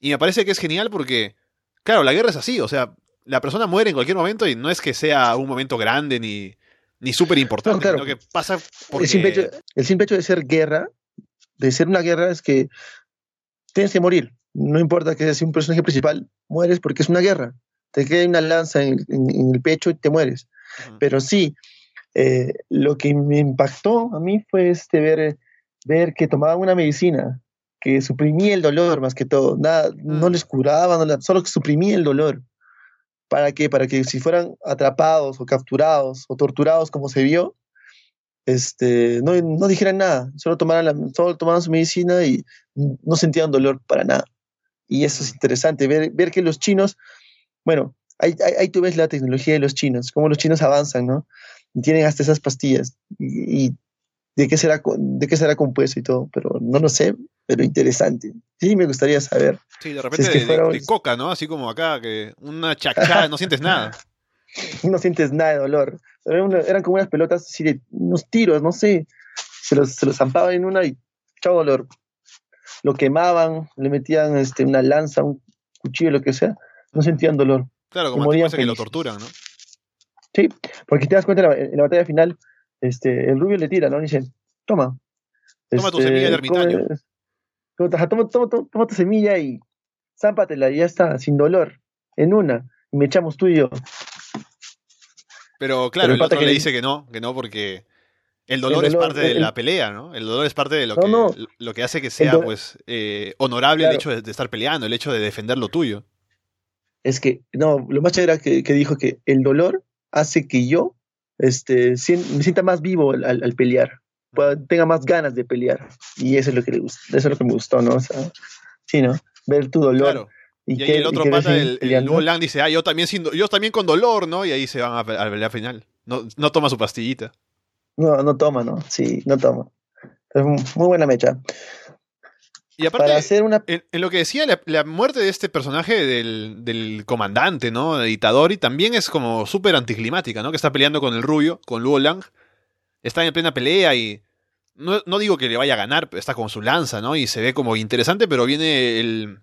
Y me parece que es genial porque, claro, la guerra es así, o sea, la persona muere en cualquier momento y no es que sea un momento grande ni, ni súper importante, sino que pasa porque... El simple, hecho, el simple hecho de ser guerra, de ser una guerra, es que tienes que morir. No importa que seas un personaje principal, mueres porque es una guerra. Te queda una lanza en, el pecho y te mueres. Pero sí, eh, lo que me impactó a mí fue este ver ver que tomaban una medicina que suprimía el dolor más que todo, nada, no mm. les curaba, no, solo suprimía el dolor. ¿Para qué? Para que si fueran atrapados o capturados o torturados como se vio, este, no, no dijeran nada, solo tomaran, la, solo tomaban su medicina y no sentían dolor para nada. Y eso es interesante, ver, ver que los chinos, bueno, ahí, ahí, tú ves la tecnología de los chinos, cómo los chinos avanzan, ¿no? tienen hasta esas pastillas. y de qué será de qué será compuesto y todo, pero no lo sé, pero interesante. Sí, me gustaría saber. Sí, de repente de, coca, ¿no? Así como acá, que una chacada, no sientes <laughs> nada. <laughs> no sientes nada de dolor. Eran como unas pelotas así de unos tiros, no sé. Se los, se los zampaban en una y chao dolor. Lo quemaban, le metían este, una lanza, un cuchillo, lo que sea. No sentían dolor. Claro, como te que lo torturan, ¿no? Sí, porque te das cuenta en la batalla final, este, el rubio le tira, ¿no? dice, toma. Toma tu semilla de este, ermitaño. Toma, toma, tu semilla y zámpatela y ya está, sin dolor, en una. Y me echamos tú y yo. Pero claro, el, otro le dice que no, que no, porque el dolor, es parte de la pelea, ¿no? El dolor es parte de lo, que, lo que hace que sea, pues, eh, honorable el hecho de, estar peleando, el hecho de defender lo tuyo. Es que, no, lo más chévere que, que dijo que el dolor hace que yo este, me sienta más vivo al, pelear, tenga más ganas de pelear. Y eso es lo que le gusta, eso es lo que me gustó, ¿no? O sea, sí, ¿no? Ver tu dolor. Y, ahí el otro pata, el, el dice, ah, yo también, yo también con dolor, ¿no? Y ahí se van a, a pelear final. No, no toma su pastillita. No, no toma, ¿no? Sí, no toma. Es muy buena mecha. Y aparte, hacer una... en, lo que decía, la, muerte de este personaje del, comandante, ¿no? De Itadori, también es como súper anticlimática, ¿no? Que está peleando con el rubio, con Luo Lang. Está en plena pelea y... No, digo que le vaya a ganar, pero está con su lanza, ¿no? Y se ve como interesante, pero viene el...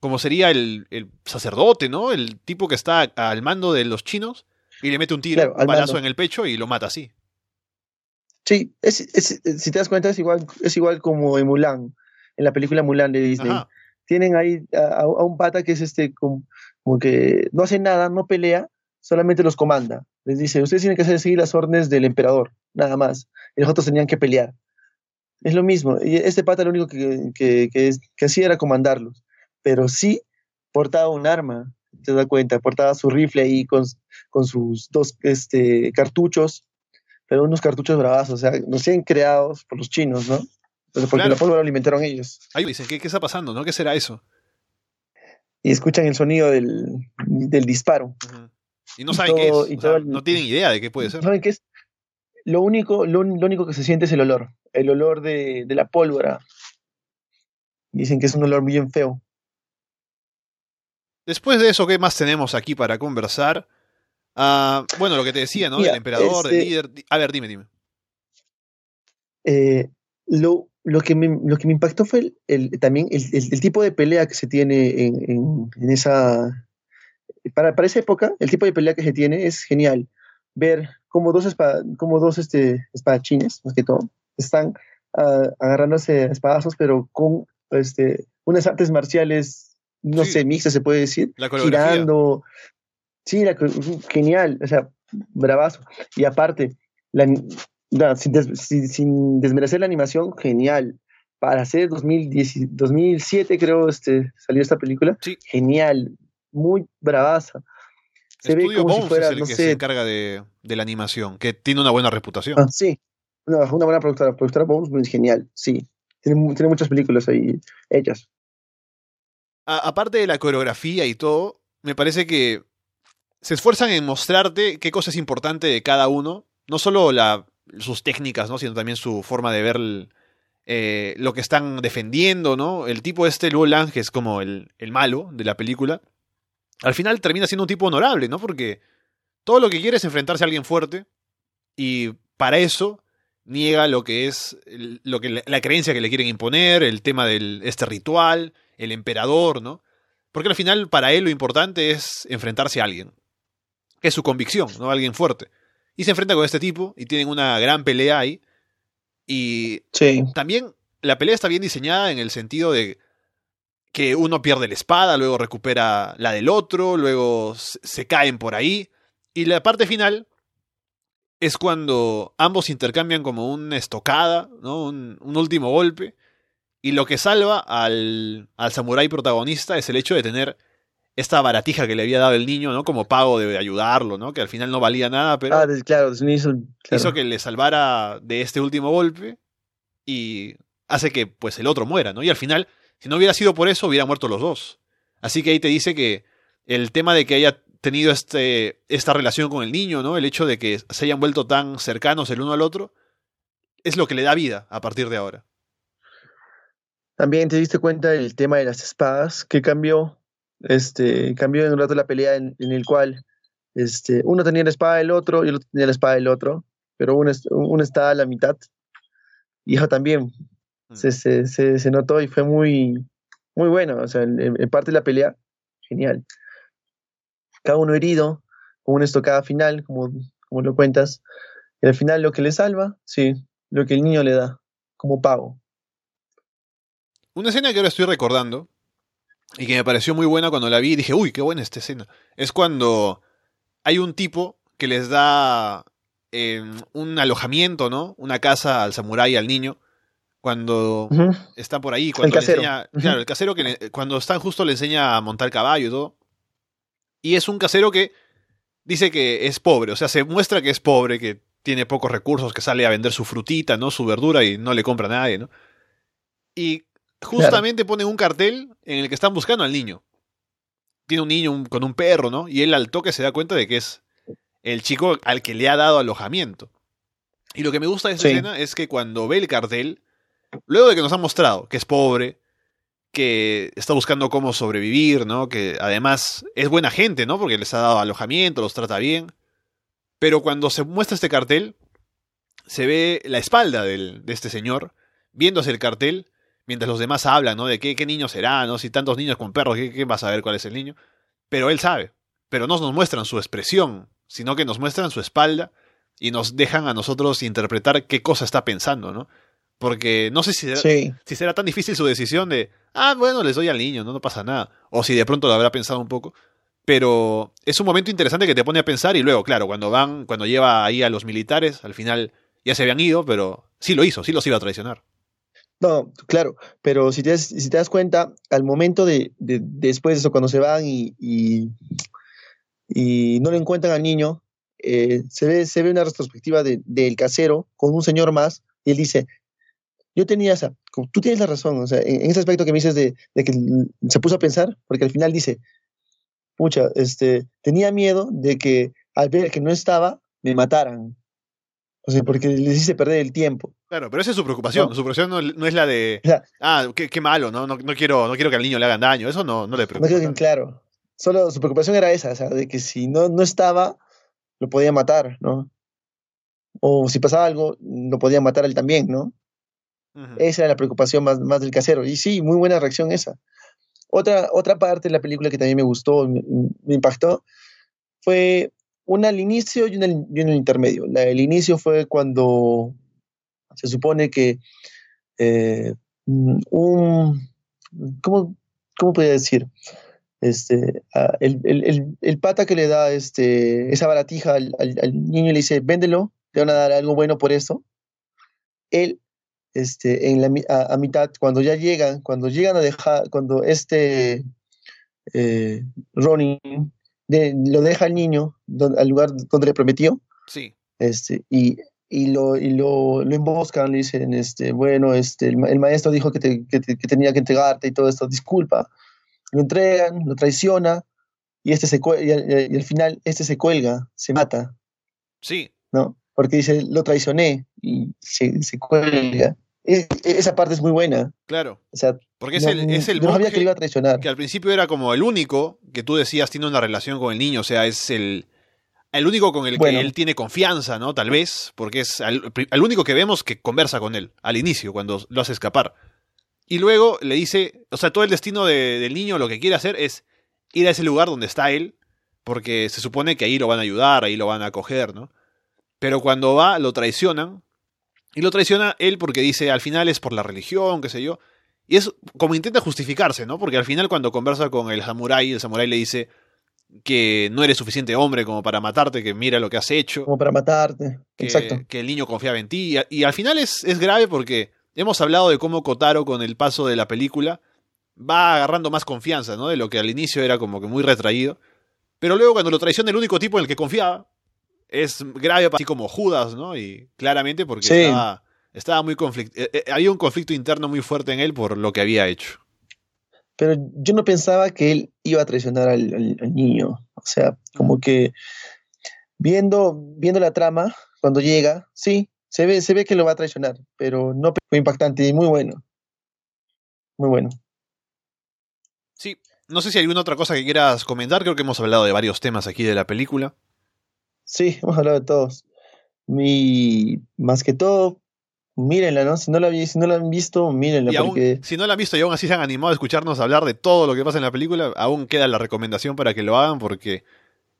Como sería el, sacerdote, ¿no? El tipo que está al mando de los chinos y le mete un tiro, un balazo en el pecho y lo mata así. Sí, si te das cuenta es igual, es igual como en Mulan en la película Mulan de Disney. Tienen ahí a, un pata que es este, como, que no hace nada, no pelea, solamente los comanda. Les dice, ustedes tienen que hacer seguir las órdenes del emperador, nada más. Y los otros tenían que pelear. Es lo mismo. Y este pata lo único que, que, que, hacía era comandarlos. Pero sí portaba un arma, te das cuenta, portaba su rifle ahí con, con sus dos este, cartuchos, pero unos cartuchos bravazos, o sea, recién creados por los chinos, ¿no? Porque la pólvora lo alimentaron ellos. Ahí dicen, ¿qué, ¿qué, está pasando? ¿no? ¿Qué será eso? Y escuchan el sonido del, del disparo. Y no saben qué es. no tienen idea de qué puede ser. ¿Saben qué es? Lo único, lo, único que se siente es el olor. El olor de, de la pólvora. Dicen que es un olor bien feo. Después de eso, ¿qué más tenemos aquí para conversar? Ah, bueno, lo que te decía, ¿no? Mira, Del emperador, del este- líder. A ver, dime, dime. Eh, lo, lo, que me, lo que me impactó fue el, el- también el, el- el tipo de pelea que se tiene en, en- en esa... Para, para esa época, el tipo de pelea que se tiene es genial. Ver cómo dos, espa- cómo dos este, espadachines, más que todo, están ah, agarrándose a espadazos, pero con este, unas artes marciales, no Sí. sé, mixtas se puede decir, La girando. Sí, la genial, o sea, bravazo. Y aparte, la, no, sin, des- sin- sin desmerecer la animación, genial. Para hacer 2010, 2007, creo, este, salió esta película. Sí. Genial, muy bravaza. Se ve como si Bones fuera, es el no que se sé, encarga de, de la animación, que tiene una buena reputación. ah, sí, una, una buena productora. Productora Bones, muy genial, sí. Tiene, tiene muchas películas ahí hechas. A- aparte de la coreografía y todo, me parece que se esfuerzan en mostrarte qué cosa es importante de cada uno. No solo la, sus técnicas, ¿no? Sino también su forma de ver eh, lo que están defendiendo, ¿no? El tipo este, Luo Lang, que es como el, el malo de la película, al final termina siendo un tipo honorable, ¿no? Porque todo lo que quiere es enfrentarse a alguien fuerte y para eso niega lo que es lo que la creencia que le quieren imponer, el tema del este ritual, el emperador, ¿no? Porque al final para él lo importante es enfrentarse a alguien, es su convicción, ¿no? Alguien fuerte. Y se enfrenta con este tipo y tienen una gran pelea ahí. Y Sí, también la pelea está bien diseñada en el sentido de que uno pierde la espada, luego recupera la del otro, luego se se caen por ahí. Y la parte final es cuando ambos intercambian como una estocada, ¿no? un, un último golpe. Y lo que salva al, al samurái protagonista es el hecho de tener esta baratija que le había dado el niño, ¿no? Como pago de ayudarlo, ¿no? Que al final no valía nada, pero ah, claro, inicio, claro. hizo que le salvara de este último golpe y hace que pues el otro muera, ¿no? Y al final, si no hubiera sido por eso, hubieran muerto los dos. Así que ahí te dice que el tema de que haya tenido este, esta relación con el niño, ¿no? El hecho de que se hayan vuelto tan cercanos el uno al otro, es lo que le da vida a partir de ahora. También te diste cuenta del tema de las espadas que cambió. Este, cambió en un rato la pelea en, en el cual este, uno tenía la espada del otro y el otro tenía la espada del otro, pero uno, uno está a la mitad. Y eso también Mm. se, se, se, se notó y fue muy, muy bueno. O sea, en parte de la pelea, genial. Cada uno herido, con una estocada final, como, como lo cuentas. Y al final lo que le salva, sí, lo que el niño le da, como pago. Una escena que ahora estoy recordando y que me pareció muy buena cuando la vi y dije, uy, qué buena esta escena. Es cuando hay un tipo que les da eh, un alojamiento, ¿no? Una casa al samurái al niño. Cuando Ujú. están por ahí, cuando El le casero. enseña. Ujú. Claro, el casero que le- cuando están justo le enseña a montar caballo y todo. Y es un casero que dice que es pobre, o sea, se muestra que es pobre, que tiene pocos recursos, que sale a vender su frutita, ¿no? Su verdura y no le compra a nadie, ¿no? Y justamente ponen un cartel en el que están buscando al niño. Tiene un niño un- con un perro, ¿no? Y él al toque se da cuenta de que es el chico al que le ha dado alojamiento. Y lo que me gusta de esta Sí. escena es que cuando ve el cartel, luego de que nos han mostrado que es pobre, que está buscando cómo sobrevivir, ¿no? Que además es buena gente, ¿no? Porque les ha dado alojamiento, los trata bien. Pero cuando se muestra este cartel, se ve la espalda del- de este señor, viéndose el cartel, mientras los demás hablan, ¿no? De qué, qué niño será, ¿no? Si tantos niños con perros, ¿qué, qué va a saber cuál es el niño? Pero él sabe. Pero no nos muestran su expresión, sino que nos muestran su espalda y nos dejan a nosotros interpretar qué cosa está pensando, ¿no? Porque no sé si será, Sí. si será tan difícil su decisión de, ah, bueno, les doy al niño, no, no pasa nada. O si de pronto lo habrá pensado un poco. Pero es un momento interesante que te pone a pensar y luego, claro, cuando van, cuando lleva ahí a los militares, al final ya se habían ido, pero sí lo hizo, sí los iba a traicionar. No, claro, pero si te das, si te das cuenta, al momento de, de- después de eso, cuando se van y, y, no le encuentran al niño, eh, se, ve, se ve una retrospectiva de- del casero con un señor más y él dice, yo tenía esa, tú tienes la razón, o sea, en, ese aspecto que me dices de, de que se puso a pensar, porque al final dice, pucha, este, tenía miedo de que al ver que no estaba, me mataran. O sea, porque les hice perder el tiempo. Claro, pero esa es su preocupación. No. Su preocupación no, no es la de, O sea, ah, qué, qué malo, ¿no? No, no quiero, no quiero que al niño le hagan daño. Eso no, no le No preocupa. creo que, tanto. claro. solo su preocupación era esa, o sea, de que si no, no estaba, lo podía matar, ¿no? O si pasaba algo, lo podía matar él también, ¿no? Esa era la preocupación más, más del casero. Y sí, muy buena reacción esa. Otra, otra parte de la película que también me gustó, me, me impactó, fue una al inicio y una, y al intermedio. La, el inicio fue cuando se supone que eh, un, ¿cómo, ¿cómo podría decir? Este, uh, el, el, el, pata que le da este, esa baratija al, al, niño y le dice, véndelo, te van a dar algo bueno por eso. Él, este, en la, a, mitad, cuando ya llegan, cuando llegan a dejar, cuando este eh, Ronnie de, lo deja al niño al lugar donde le prometió, sí. este, y y lo, y lo, lo emboscan, le dicen, este, bueno, este, el, el maestro dijo que, te, que, te, que, tenía que entregarte y todo esto, disculpa. Lo entregan, lo traiciona y, este se, y, al, y al final este se cuelga, se mata. Sí. ¿No? Porque dice, lo traicioné y se, se cuelga. Esa parte es muy buena. Claro. O sea, porque es el, es el no sabía que iba a traicionar. Que al principio era como el único que tú decías tiene una relación con el niño, o sea, es el, el único con el bueno. que él tiene confianza, ¿no? Tal vez, porque es el, el, único que vemos que conversa con él al inicio, cuando lo hace escapar. Y luego le dice, o sea, todo el destino de, del niño lo que quiere hacer es ir a ese lugar donde está él, porque se supone que ahí lo van a ayudar, ahí lo van a acoger, ¿no? Pero cuando va, lo traicionan, y lo traiciona él porque dice, al final es por la religión, qué sé yo. Y es como intenta justificarse, ¿no? Porque al final cuando conversa con el samurái, el samurái le dice, que no eres suficiente hombre como para matarte, que mira lo que has hecho. Como para matarte, que, exacto. Que el niño confiaba en ti. Y, y al final es, es, grave porque hemos hablado de cómo Kotaro con el paso de la película va agarrando más confianza, ¿no? De lo que al inicio era como que muy retraído. Pero luego cuando lo traiciona el único tipo en el que confiaba, es grave así como Judas, ¿no? Y claramente porque sí. estaba, estaba muy conflicto. Eh, eh, había un conflicto interno muy fuerte en él por lo que había hecho pero yo no pensaba que él iba a traicionar al, al, al, niño. O sea, como que viendo, viendo la trama, cuando llega, sí, se ve, se ve que lo va a traicionar, pero no fue impactante y muy bueno. Muy bueno. Sí, no sé si hay alguna otra cosa que quieras comentar, creo que hemos hablado de varios temas aquí de la película. Sí, <laughs> hemos hablado de todos. Mi, más que todo, mírenla, ¿no? Si no la, si no la han visto, mírenla. Y aún. Si no la han visto y aún así se han animado a escucharnos hablar de todo lo que pasa en la película, aún queda la recomendación para que lo hagan porque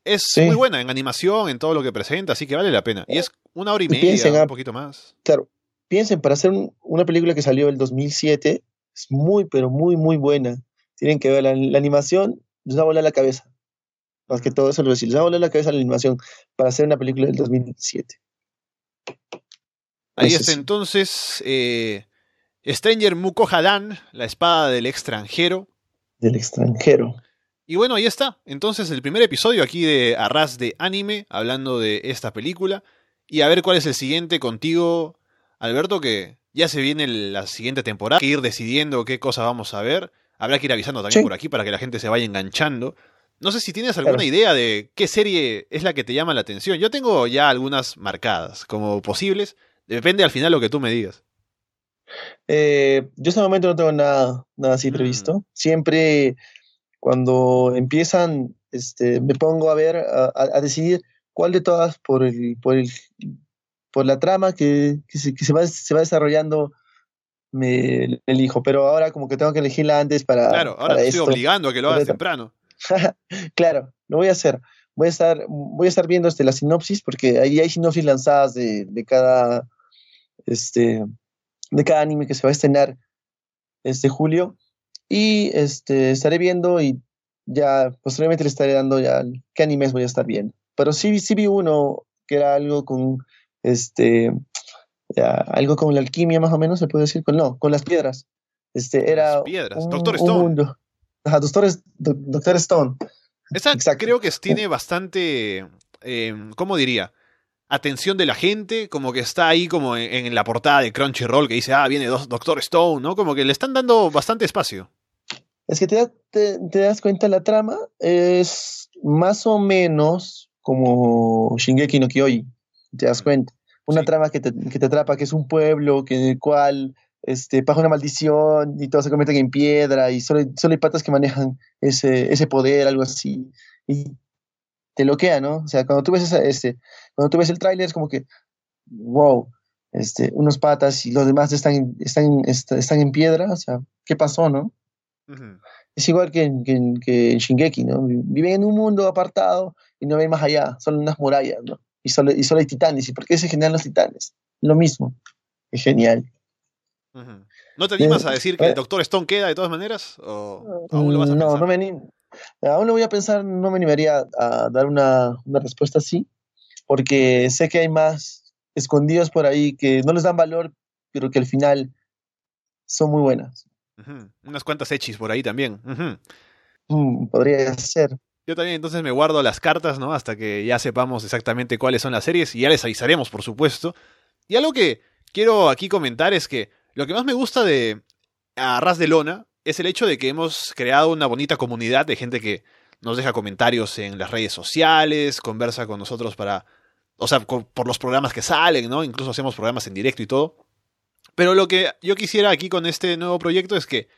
es sí. muy buena en animación, en todo lo que presenta, así que vale la pena. Y es una hora y, y media, piensen, un poquito más. Claro, piensen, para hacer un, una película que salió el 2007, es muy, pero muy, muy buena. Tienen que ver la, la animación, les va a volar la cabeza. Más que todo eso lo decir, a volar la cabeza la animación para hacer una película del 2007. Ahí está entonces eh, Stranger Mukohadan, la espada del extranjero. Del extranjero. Y bueno, ahí está. Entonces el primer episodio aquí de Arras de Anime, hablando de esta película. Y a ver cuál es el siguiente contigo, Alberto, que ya se viene la siguiente temporada. Hay que ir decidiendo qué cosa vamos a ver. Habrá que ir avisando también sí. por aquí para que la gente se vaya enganchando. No sé si tienes alguna claro. idea de qué serie es la que te llama la atención. Yo tengo ya algunas marcadas como posibles. Depende al final lo que tú me digas. Eh, yo hasta el momento no tengo nada, nada así previsto. Mm. Siempre cuando empiezan, este, me pongo a ver, a, a, decidir cuál de todas por el, por el, por la trama que, que, se, que se, va, se va desarrollando me elijo, pero ahora como que tengo que elegirla antes para. Claro, ahora para te estoy esto. obligando a que lo hagas temprano. <laughs> claro, lo voy a hacer. Voy a estar, voy a estar viendo este, la sinopsis, porque ahí hay sinopsis lanzadas de, de cada este, de cada anime que se va a estrenar este julio. Y este, estaré viendo y ya posteriormente le estaré dando ya qué animes voy a estar viendo. Pero sí, sí vi uno que era algo con este ya, algo con la alquimia más o menos, se puede decir, con no, con las piedras. Este era las piedras. Un, Doctor Stone. Un mundo. Ajá, Doctor, Doctor Stone. Esa Exacto. creo que tiene bastante, eh, ¿cómo diría? atención de la gente, como que está ahí como en, en, la portada de Crunchyroll que dice, ah, viene Doctor Stone, ¿no? Como que le están dando bastante espacio. Es que te, te, te das cuenta, la trama es más o menos como Shingeki no Kyojin, te das cuenta. Una sí. trama que te, que te, atrapa, que es un pueblo que, en el cual este, pasa una maldición y todos se convierten en piedra y solo, solo hay patas que manejan ese, ese poder, algo así. Y te loquea, ¿no? O sea, cuando tú ves, esa, este, cuando tú ves el tráiler es como que, wow, este, unos patas y los demás están, están, están en piedra, o sea, ¿qué pasó, no? Es igual que en, que, que en Shingeki, ¿no? Viven en un mundo apartado y no ven más allá, son unas murallas, ¿no? Y solo, y solo hay titanes. ¿Y por qué se generan los titanes? Lo mismo. Es genial. ¿No te animas a eh, decir que el eh. Doctor Stone queda de todas maneras? ¿O aún lo vas a no, no me animo. Aún lo voy a pensar, no me animaría a dar una, una respuesta así, porque sé que hay más escondidos por ahí que no les dan valor, pero que al final son muy buenas. Unas cuantas hechis por ahí también. Mm, podría ser. Yo también entonces me guardo las cartas, ¿no? Hasta que ya sepamos exactamente cuáles son las series y ya les avisaremos, por supuesto. Y algo que quiero aquí comentar es que lo que más me gusta de Arras de Lona es el hecho de que hemos creado una bonita comunidad de gente que nos deja comentarios en las redes sociales, conversa con nosotros para, o sea, por los programas que salen, ¿no? Incluso hacemos programas en directo y todo. Pero lo que yo quisiera aquí con este nuevo proyecto es que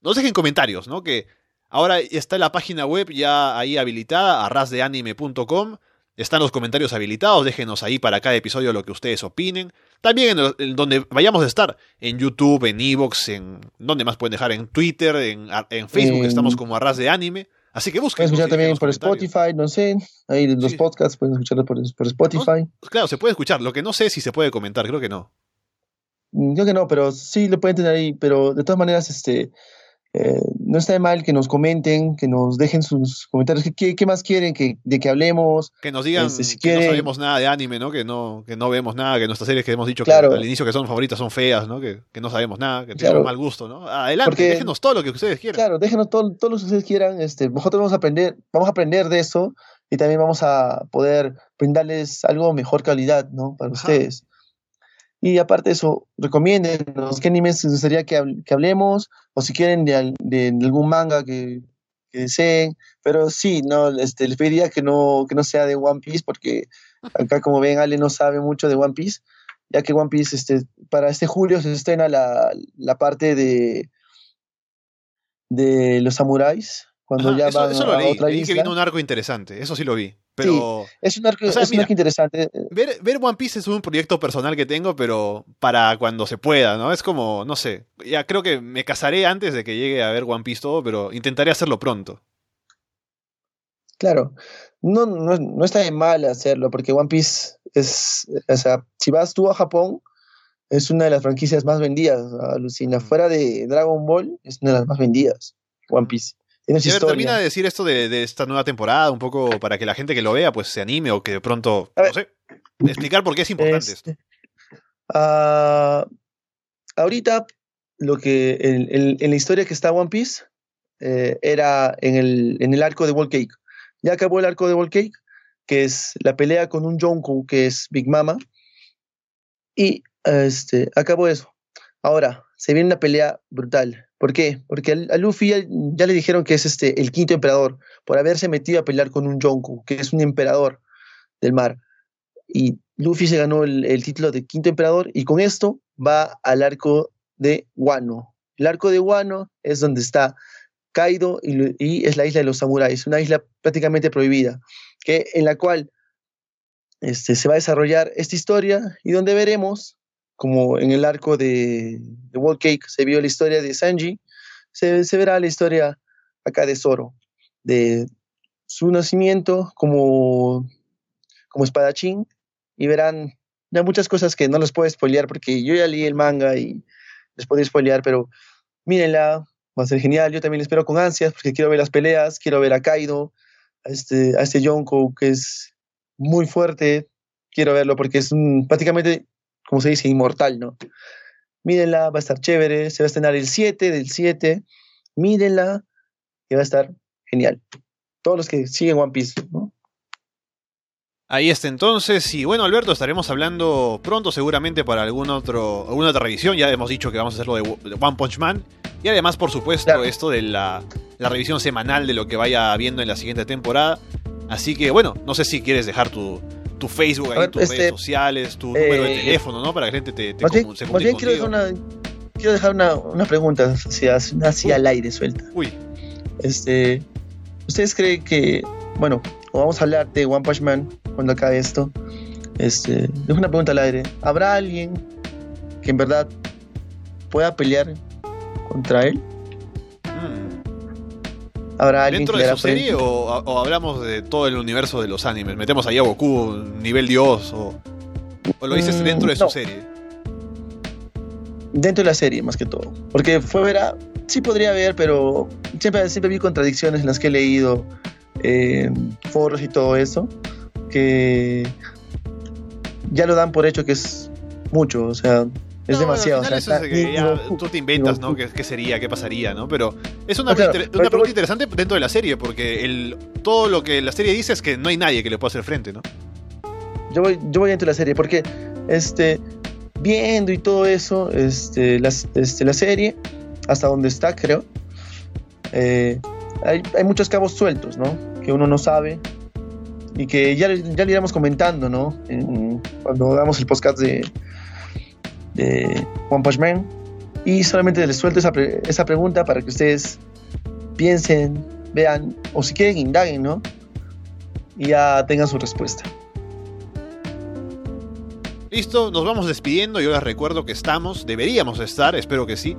nos dejen comentarios, ¿no? Que ahora está la página web ya ahí habilitada, arrasdeanime.com. Están los comentarios habilitados, déjenos ahí para cada episodio lo que ustedes opinen. También en, donde vayamos a estar, en YouTube, en Evox, en donde más pueden dejar, en Twitter, en, Facebook, estamos como Arras de Anime. Así que busquen. Pueden escuchar también por Spotify, no sé. Ahí los podcasts pueden escucharlo por, Spotify. claro, se puede escuchar. Lo que no sé es si se puede comentar, creo que no. Mm, creo que no, pero sí lo pueden tener ahí. Pero de todas maneras, este, eh, no está de mal que nos comenten, que nos dejen sus comentarios. ¿Qué, qué más quieren que, de que hablemos? Que nos digan este, que no sabemos nada de anime, ¿no? Que no, que no vemos nada, que nuestras series que hemos dicho que al inicio que son favoritas son feas, ¿no? Que, que no sabemos nada, que tenemos mal gusto, ¿no? Adelante, déjenos todo lo que ustedes quieran. Claro, déjenos todo, todo lo que ustedes quieran. Este, nosotros vamos a aprender, vamos a aprender de eso y también vamos a poder brindarles algo mejor calidad, ¿no? Para ustedes. Y aparte de eso, recomiéndenos qué animes les gustaría que, hablemos, o si quieren de, algún manga que, deseen. Pero sí, no, este, les pediría que no, que no sea de One Piece, porque acá, como ven, Ale no sabe mucho de One Piece, ya que One Piece, este, para este julio se estrena la, la parte de, de los samuráis, cuando ya van eso lo leí, otra que viene un arco interesante, eso sí lo vi. Pero, es un arco, interesante. Ver, ver, One Piece es un proyecto personal que tengo, pero para cuando se pueda, ¿no? Es como, no sé, ya creo que me casaré antes de que llegue a ver One Piece todo, pero intentaré hacerlo pronto. Claro, no, no, está de mal hacerlo, porque One Piece es, o sea, si vas tú a Japón, es una de las franquicias más vendidas, alucina. Mm. Fuera de Dragon Ball, es una de las más vendidas, One Piece. Y a ver, termina de decir esto de, esta nueva temporada, un poco para que la gente que lo vea pues se anime o que de pronto, no sé, explicar por qué es importante esto. Este, ah, ahorita, lo que en, la historia que está One Piece eh, era en el, en el arco de Wall Cake. Ya acabó el arco de Wall Cake, que es la pelea con un Jonko que es Big Mama. Y este, acabó eso. Ahora, se viene una pelea brutal ¿Por qué? Porque a Luffy ya, le dijeron que es este, el quinto emperador por haberse metido a pelear con un Yonko, que es un emperador del mar. Y Luffy se ganó el, título de quinto emperador y con esto va al arco de Wano. El arco de Wano es donde está Kaido y, es la isla de los samuráis, una isla prácticamente prohibida, que, en la cual este, se va a desarrollar esta historia y donde veremos como en el arco de, de World Cake se vio la historia de Sanji, se, verá la historia acá de Zoro, de su nacimiento como, como espadachín, y verán ya muchas cosas que no les puedo spoilear porque yo ya leí el manga y les puedo spoilear, pero mírenla, va a ser genial. Yo también espero con ansias porque quiero ver las peleas, quiero ver a Kaido, a este, a este Yonko que es muy fuerte, quiero verlo porque es un, prácticamente como se dice, inmortal, ¿no? Mírenla, va a estar chévere, se va a estrenar el 7 del 7, mírenla, y va a estar genial. Todos los que siguen One Piece, ¿no? Ahí está entonces, y bueno Alberto, estaremos hablando pronto seguramente para algún otro, alguna otra revisión, ya hemos dicho que vamos a hacerlo de, One Punch Man, y además por supuesto esto de la, la, revisión semanal de lo que vaya viendo en la siguiente temporada, así que bueno, no sé si quieres dejar tu, tu Facebook, tus redes este, sociales, tu número de eh, teléfono, ¿no? Para que la gente te, te más bien, quiero dejar, una, quiero dejar una, una pregunta hacia, hacia al aire suelta. Uy. Este, ¿Ustedes creen que, bueno, vamos a hablar de One Punch Man cuando acabe esto? Este, dejo una pregunta al aire. ¿Habrá alguien que en verdad pueda pelear contra él? Mm. ¿Habrá alguien ¿Dentro de su serie o, hablamos de todo el universo de los animes? ¿Metemos ahí a Goku, nivel dios? ¿O, lo dices mm, dentro de su serie? Dentro de la serie, más que todo. Porque fue verá, sí podría haber, pero siempre, siempre vi contradicciones en las que he leído eh, foros y todo eso, que ya lo dan por hecho que es mucho, o sea, es demasiado. o sea, tú te inventas, ¿no? ¿Qué, sería? ¿Qué pasaría? ¿no? Pero es una, una pregunta interesante dentro de la serie, porque el, todo lo que la serie dice es que no hay nadie que le pueda hacer frente, ¿no? Yo voy, yo voy dentro de la serie, porque este, viendo y todo eso, este, este, la serie, hasta donde está, creo, eh, hay, hay, muchos cabos sueltos, ¿no? Que uno no sabe y que ya, ya le iremos comentando, ¿no? cuando hagamos el podcast de, de One Punch Man. Y solamente les suelto esa, esa pregunta para que ustedes piensen, vean, o si quieren, indaguen, ¿no? Y ya tengan su respuesta. Listo, nos vamos despidiendo. Yo les recuerdo que estamos, deberíamos estar, espero que sí,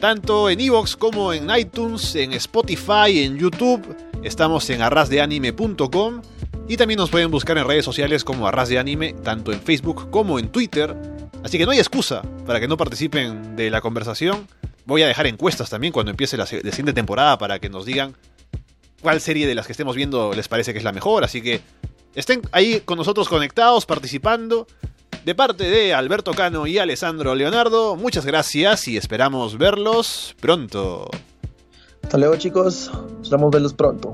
tanto en Evox como en iTunes, en Spotify, en YouTube. Estamos en arrasdeanime.com y también nos pueden buscar en redes sociales como Arras de Anime, tanto en Facebook como en Twitter. Así que no hay excusa para que no participen de la conversación. Voy a dejar encuestas también cuando empiece la siguiente temporada para que nos digan cuál serie de las que estemos viendo les parece que es la mejor. Así que estén ahí con nosotros conectados, participando. De parte de Alberto Cano y Alessandro Leonardo, muchas gracias y esperamos verlos pronto. Hasta luego chicos, esperamos verlos pronto.